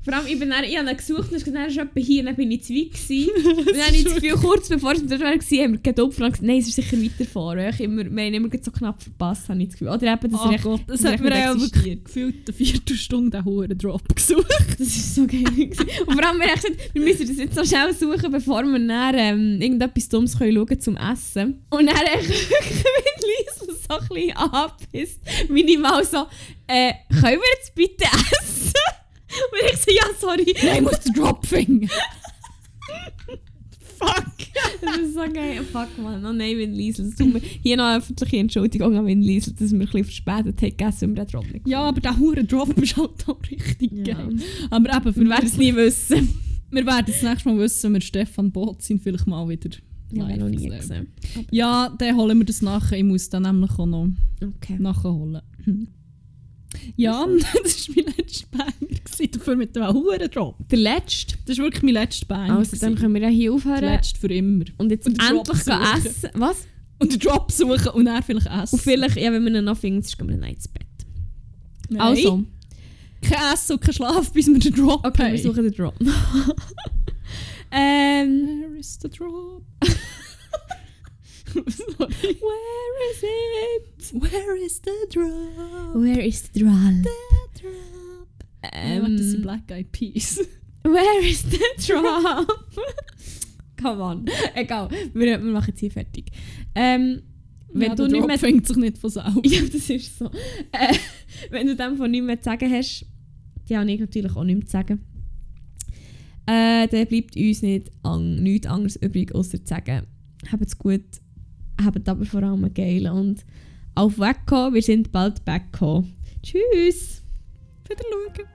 Vor allem, ich, bin dann, ich habe ihn gesucht und dann ist etwa hier, dann bin ich zu weit gewesen. (laughs) und dann habe ich das Gefühl, kurz bevor ich dort war, haben wir gedopft und gesagt, nein, es ist sicher weiterfahren. Ich immer, wir haben immer so knapp verpasst, habe ich das Gefühl. Oder eben, das Oh recht, Gott, das das hat mir wirklich gefühlt eine Viertelstunde den hohen Drop gesucht. Das ist so geil. (laughs) und vor allem, wir haben gesagt, wir müssen das jetzt so schnell suchen, bevor wir dann ähm, irgendetwas Dummes können schauen zum Essen. Und dann habe ich (laughs) wirklich so ein bisschen angepisst. Minimal so, äh, können wir jetzt bitte essen? (laughs) Und ich so, ja, sorry. Nein, ich muss den Drop finden. (laughs) Fuck. Das ist so geil. Fuck, man. Oh nein, Vin Liesel. Hier noch eine öffentliche Entschuldigung an Vin Liesel, dass wir ein bisschen verspätet haben gegessen, wir den Drop nicht Ja, aber der hure Drop ist halt auch richtig Ja. geil. Aber eben, Wir werden es nie wissen. (laughs) wir werden das nächste Mal wissen, wenn wir Stefan Botzin vielleicht mal wieder Ja, live noch nie sehen. gesehen. Ja, dann holen wir das nachher. Ich muss dann nämlich auch noch Okay. nachholen. Hm. (laughs) Ja, (laughs) das war mein letzter gewesen, Dafür mit dem hohen Drop. Der letzte. Das ist wirklich mein letzter Banger. Also, dann können wir ja hier der aufhören. letzte für immer. Und jetzt Und endlich gehen essen. Was? Und den Drop suchen und dann vielleicht essen. Und vielleicht, ja, wenn wir ihn noch finden, gehen wir dann ins Bett. Nein. Also, Kein Essen und kein Schlaf, bis wir den Drop okay, haben. wir suchen den Drop. (laughs) ähm, Where is the drop? (laughs) Sorry. where is it? Where is the drop? Where is the drop? The drop. Ähm, warte, das sind Black Eyed Peas. (laughs) where is the drop? Come on. Egal, wir, wir machen jetzt hier fertig. Ähm, wenn ja, du nicht mehr fängt sich nicht von selber. Ja, das ist so. Äh, wenn du dem von nichts mehr zu sagen hast, die habe ich natürlich auch nichts mehr zu sagen. Äh, dann bleibt uns nicht an, nichts anderes übrig, außer zu sagen, habt es gut, habt aber vor allem geil und auf Weg kommen, wir sind bald back kommen. Tschüss! Wieder schauen.